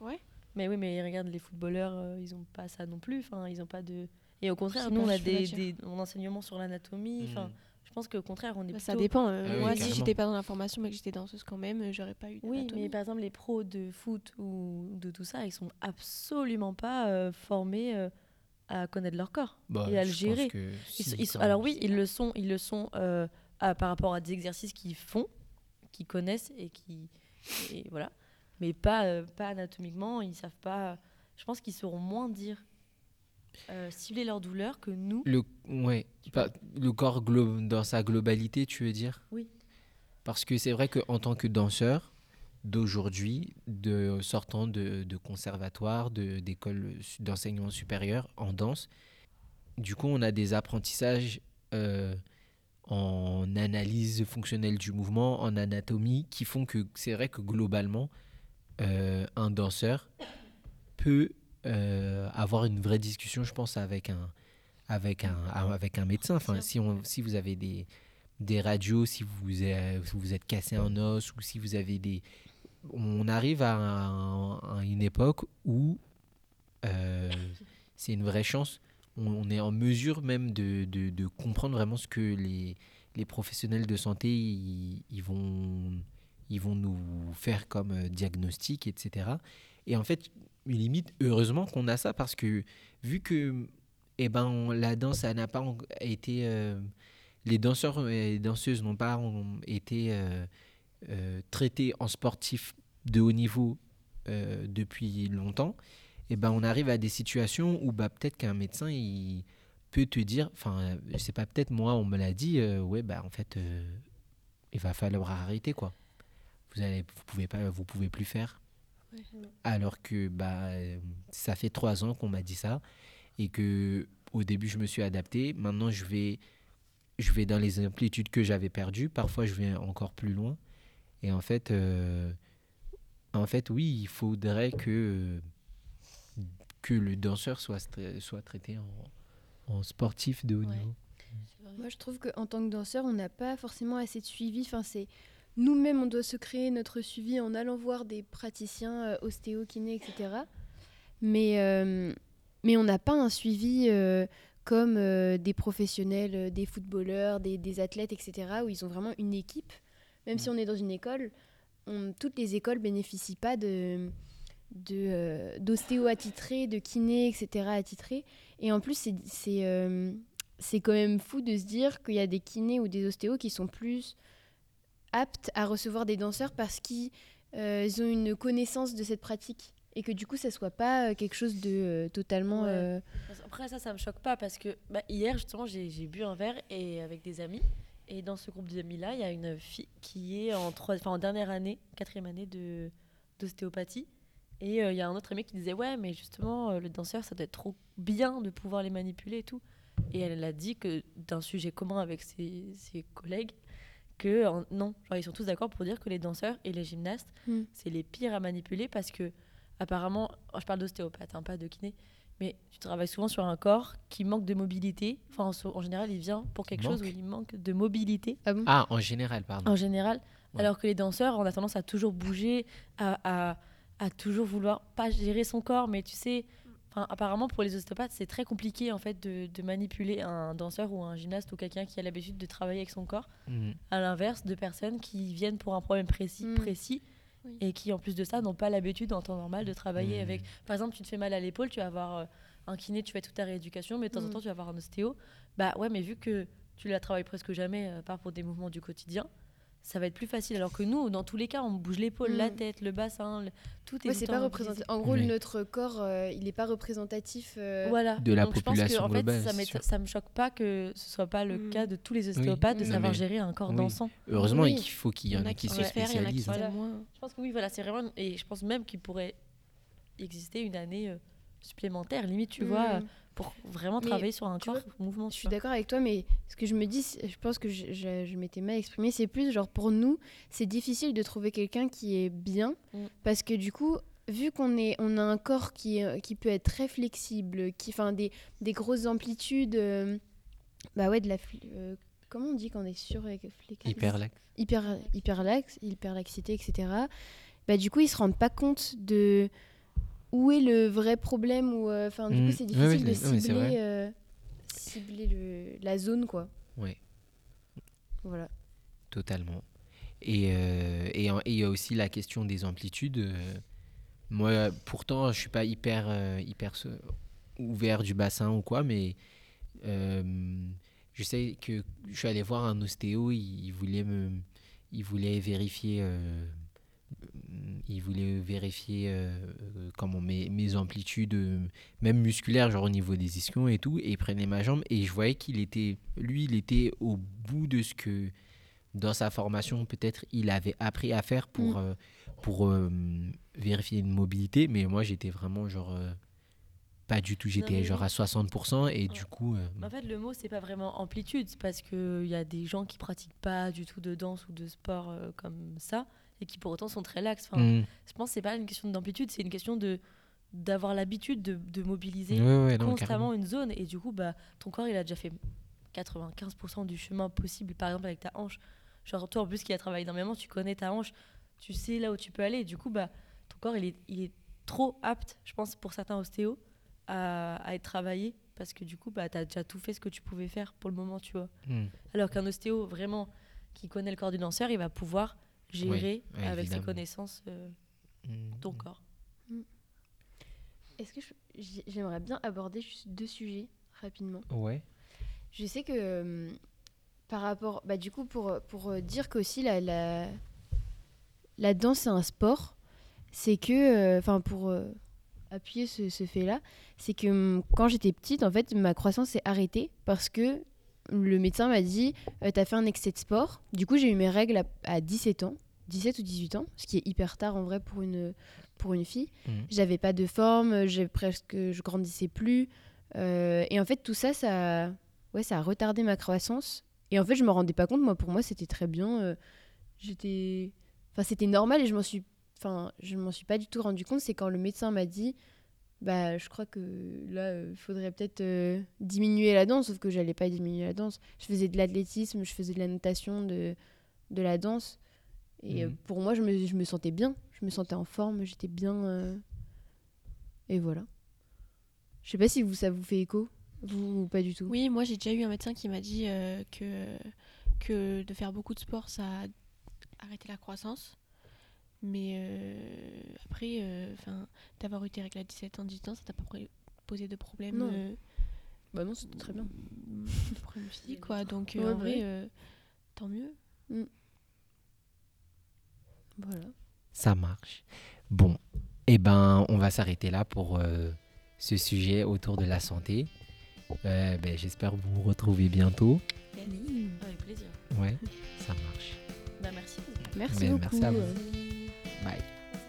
Ouais. Mais oui, mais regarde, les footballeurs, euh, ils ont pas ça non plus. Enfin, ils ont pas de. Et au contraire, nous, on a des, des mon enseignement sur l'anatomie. Enfin, Mm. je pense qu'au contraire, on est Bah, plutôt. ça dépend. euh, Ah oui, moi, si carrément. j'étais pas dans la formation, mais que j'étais danseuse quand même, euh, j'aurais pas eu. Oui, mais par exemple, les pros de foot ou de tout ça, ils sont absolument pas euh, formés euh, à connaître leur corps Bah, et à le gérer. Ils si, ils sont- alors oui, ils le sont, ils le sont euh, à- par rapport à des exercices qu'ils font, qu'ils connaissent et qui et voilà, mais pas euh, pas anatomiquement. Ils savent pas. Je pense qu'ils sauront moins dire euh, cibler leur douleur que nous. Le, ouais, pas- le corps dans sa globalité, tu veux dire? Oui. Parce que c'est vrai qu'en tant que danseur d'aujourd'hui, de, sortant de, de conservatoire, d'école d'enseignement supérieur en danse, du coup, on a des apprentissages euh, en analyse fonctionnelle du mouvement, en anatomie, qui font que c'est vrai que globalement, euh, un danseur peut euh, avoir une vraie discussion, je pense, avec un, avec un, avec un médecin. Enfin, si, on, si vous avez des, des radios, si vous, êtes- si vous êtes cassé un os ou si vous avez des... On arrive à, un- à une époque où euh, c'est une vraie chance. On, est en mesure même de, de- comprendre vraiment ce que les, les professionnels de santé ils, vont, ils vont nous faire comme euh, diagnostic, etc. Et en fait, limite, heureusement qu'on a ça parce que vu que eh ben, la danse, n'a pas été. euh, les danseurs et danseuses n'ont pas en- été euh, traités en sportifs de haut niveau depuis longtemps. Et ben, on arrive à des situations où bah, peut-être qu'un médecin il peut te dire, enfin, c'est pas peut-être moi, on me l'a dit, euh, ouais, bah en fait, euh, il va falloir arrêter quoi. Vous allez, vous pouvez pas, vous pouvez plus faire. Ouais. Alors que bah, ça fait trois ans qu'on m'a dit ça et que au début je me suis adapté. Maintenant je vais, je vais dans les amplitudes que j'avais perdues. Parfois je vais encore plus loin. Et en fait, euh, en fait oui, il faudrait que que le danseur soit soit traité en, en sportif de haut Ouais. niveau. Moi, je trouve qu'en tant que danseur, on n'a pas forcément assez de suivi. Enfin, c'est nous-mêmes, on doit se créer notre suivi en allant voir des praticiens, euh, ostéo, kiné, etc. Mais, euh, mais on n'a pas un suivi euh, comme euh, des professionnels, euh, des footballeurs, des, des athlètes, etc., où ils ont vraiment une équipe. Même si on est dans une école, on- toutes les écoles bénéficient pas de de euh, d'ostéo attitré, de kiné, etc. attitré. Et en plus, c'est euh, c'est quand même fou de se dire qu'il y a des kinés ou des ostéos qui sont plus aptes à recevoir des danseurs parce qu'ils euh, ont une connaissance de cette pratique et que du coup ça soit pas euh, quelque chose de euh, totalement Ouais. euh, Après, ça, ça me choque pas parce que bah, hier, justement, j'ai bu un verre et avec des amis. Et dans ce groupe d'amis-là, il y a une fille qui est en, trois, en dernière année, quatrième année de- d'ostéopathie. Et euh, il y a un autre ami qui disait Ouais, mais justement, euh, le danseur, ça doit être trop bien de pouvoir les manipuler et tout. Et elle a dit que d'un sujet commun avec ses, ses collègues, que en- non, genre, ils sont tous d'accord pour dire que les danseurs et les gymnastes, Mm. c'est les pires à manipuler parce que, apparemment, oh, je parle d'ostéopathe, hein, pas de kiné, mais tu travailles souvent sur un corps qui manque de mobilité. Enfin, en, général, il vient pour quelque chose où Manque il manque de mobilité ah bon? Ah, en général, pardon. en général. Ouais. Alors que les danseurs, on a tendance à toujours bouger, à, à, à toujours vouloir pas gérer son corps, mais tu sais, enfin, apparemment pour les ostéopathes, c'est très compliqué en fait de, de manipuler un danseur ou un gymnaste ou quelqu'un qui a l'habitude de travailler avec son corps, Mm. à l'inverse de personnes qui viennent pour un problème précis, Mm. précis Oui. et qui en plus de ça n'ont pas l'habitude en temps normal de travailler Mm. avec. Par exemple, tu te fais mal à l'épaule, tu vas avoir euh, un kiné, tu fais toute ta rééducation, mais de temps en temps tu vas avoir un ostéo. Bah ouais, mais vu que tu la travailles presque jamais, euh, à part pour des mouvements du quotidien, ça va être plus facile. Alors que nous, dans tous les cas, on bouge l'épaule, la Mm. tête, le bassin, le- tout est Ouais, c'est pas représentatif. En gros, Oui. notre corps, euh, il n'est pas représentatif. euh, Voilà. De la Donc, je pense que, population fait, ça, ça me choque pas que ce soit pas le Mm. cas de tous les ostéopathes de savoir mais- gérer un corps oui. dansant. Heureusement Oui. qu'il faut qu'il Il y en ait qui se savent faire, il y en a qui spécialisent. Voilà. Je pense que oui, voilà, c'est vraiment. Et je pense même qu'il pourrait exister une année euh, supplémentaire, limite, tu mm. vois, pour vraiment Mais travailler sur un corps vois, mouvement. Je suis d'accord avec toi, mais ce que je me dis, je pense que je, je- je m'étais mal exprimée, c'est plus genre pour nous, c'est difficile de trouver quelqu'un qui est bien, Mm. parce que du coup, vu qu'on est, on a un corps qui, est- qui peut être très flexible, qui, enfin, des, des grosses amplitudes, euh, bah ouais, de la, euh, comment on dit quand on est sur Hyper lax. hyper, hyper lax, hyper laxité, etc. Bah, du coup, ils se rendent pas compte de où est le vrai problème. Ou, euh, enfin, du Mm. coup, c'est Ouais, difficile de c'est cibler, euh, cibler le, la zone, quoi. Ouais. Voilà. Totalement. Et euh, et en- et il y a aussi la question des amplitudes. moi, pourtant, je suis pas hyper, euh, hyper ouvert du bassin ou quoi, mais euh, je sais que je suis allé voir un ostéo, il, il voulait me, il voulait vérifier, euh, il voulait vérifier euh, euh, comment mes, mes amplitudes, euh, même musculaires, genre au niveau des ischions et tout, et il prenait ma jambe et je voyais qu'il était, lui, il était au bout de ce que dans sa formation, peut-être, il avait appris à faire pour, Mm. euh, pour euh, vérifier une mobilité, mais moi, j'étais vraiment genre. euh, pas du tout, j'étais genre à 60%, et Ouais. du coup. euh, En fait, le mot, c'est pas vraiment amplitude, parce qu'il y a des gens qui pratiquent pas du tout de danse ou de sport euh, comme ça, et qui pour autant sont très laxes. Enfin, mm. Je pense que c'est pas une question d'amplitude, c'est une question de d'avoir l'habitude de, de mobiliser Ouais, ouais, non, constamment une zone, et du coup, bah, ton corps, il a déjà fait 95% du chemin possible, par exemple avec ta hanche. Genre, toi, en plus, qui a travaillé énormément, tu connais ta hanche, tu sais là où tu peux aller, et du coup, bah, ton corps, il est, il est trop apte, je pense, pour certains ostéos, à, à être travaillé, parce que du coup, bah, tu as déjà tout fait ce que tu pouvais faire pour le moment, tu vois. Mm. Alors qu'un ostéo, vraiment, qui connaît le corps du danseur, il va pouvoir gérer avec ses connaissances euh, Mm. ton corps. Est-ce que j'aimerais bien aborder juste deux sujets rapidement? Ouais. Je sais que euh, par rapport, bah, du coup, pour, pour euh, dire qu'aussi la, la, la danse c'est un sport, c'est que, euh, enfin, pour euh, appuyer ce, ce fait-là, c'est que hum, quand j'étais petite, en fait, ma croissance s'est arrêtée parce que le médecin m'a dit euh, T'as fait un excès de sport. Du coup, j'ai eu mes règles à, à 17 ans, 17 ou 18 ans, ce qui est hyper tard en vrai pour une, pour une fille. Mhm. J'avais pas de forme, j'ai presque, je grandissais plus. Euh, et en fait, tout ça, ça, ouais, ça a retardé ma croissance. Et en fait, je me rendais pas compte. Moi, pour moi, c'était très bien. euh, J'étais, enfin, c'était normal et je m'en suis, enfin, je m'en suis pas du tout rendu compte. C'est quand le médecin m'a dit, bah, je crois que là, il faudrait peut-être euh, diminuer la danse. Sauf que j'allais pas diminuer la danse. Je faisais de l'athlétisme, je faisais de la natation, de, de la danse. Et euh, Mhm. pour moi, je me, je me sentais bien. Je me sentais en forme. J'étais bien. euh, Et voilà. Je sais pas si vous, ça vous fait écho, vous ou pas du tout. Oui, moi j'ai déjà eu un médecin qui m'a dit euh, que, que de faire beaucoup de sport, ça arrêtait la croissance. Mais euh, après, euh, enfin, d'avoir eu tes règles à 17 ans, 18 ans, ça t'a pas posé de problème. Non. euh, Bah non, c'était très bien. de problème physique, quoi. Donc, euh, Ouais, en bah vrai, euh, tant mieux. Voilà. Ça marche. Bon, eh ben, on va s'arrêter là pour euh, ce sujet autour de la santé. Euh, ben, J'espère vous retrouver bientôt. Avec plaisir. Ouais, ça marche. Bah, merci. Merci Mais beaucoup. merci à vous. Bye.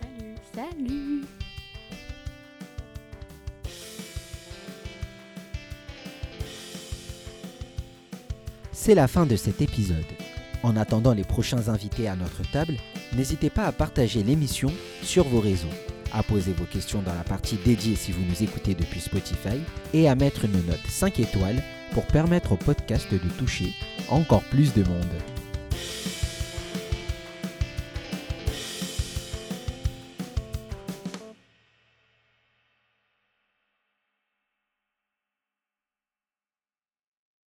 Salut. Salut. C'est la fin de cet épisode. En attendant les prochains invités à notre table, n'hésitez pas à partager l'émission sur vos réseaux, à poser vos questions dans la partie dédiée si vous nous écoutez depuis Spotify et à mettre une note 5 étoiles pour permettre au podcast de toucher encore plus de monde.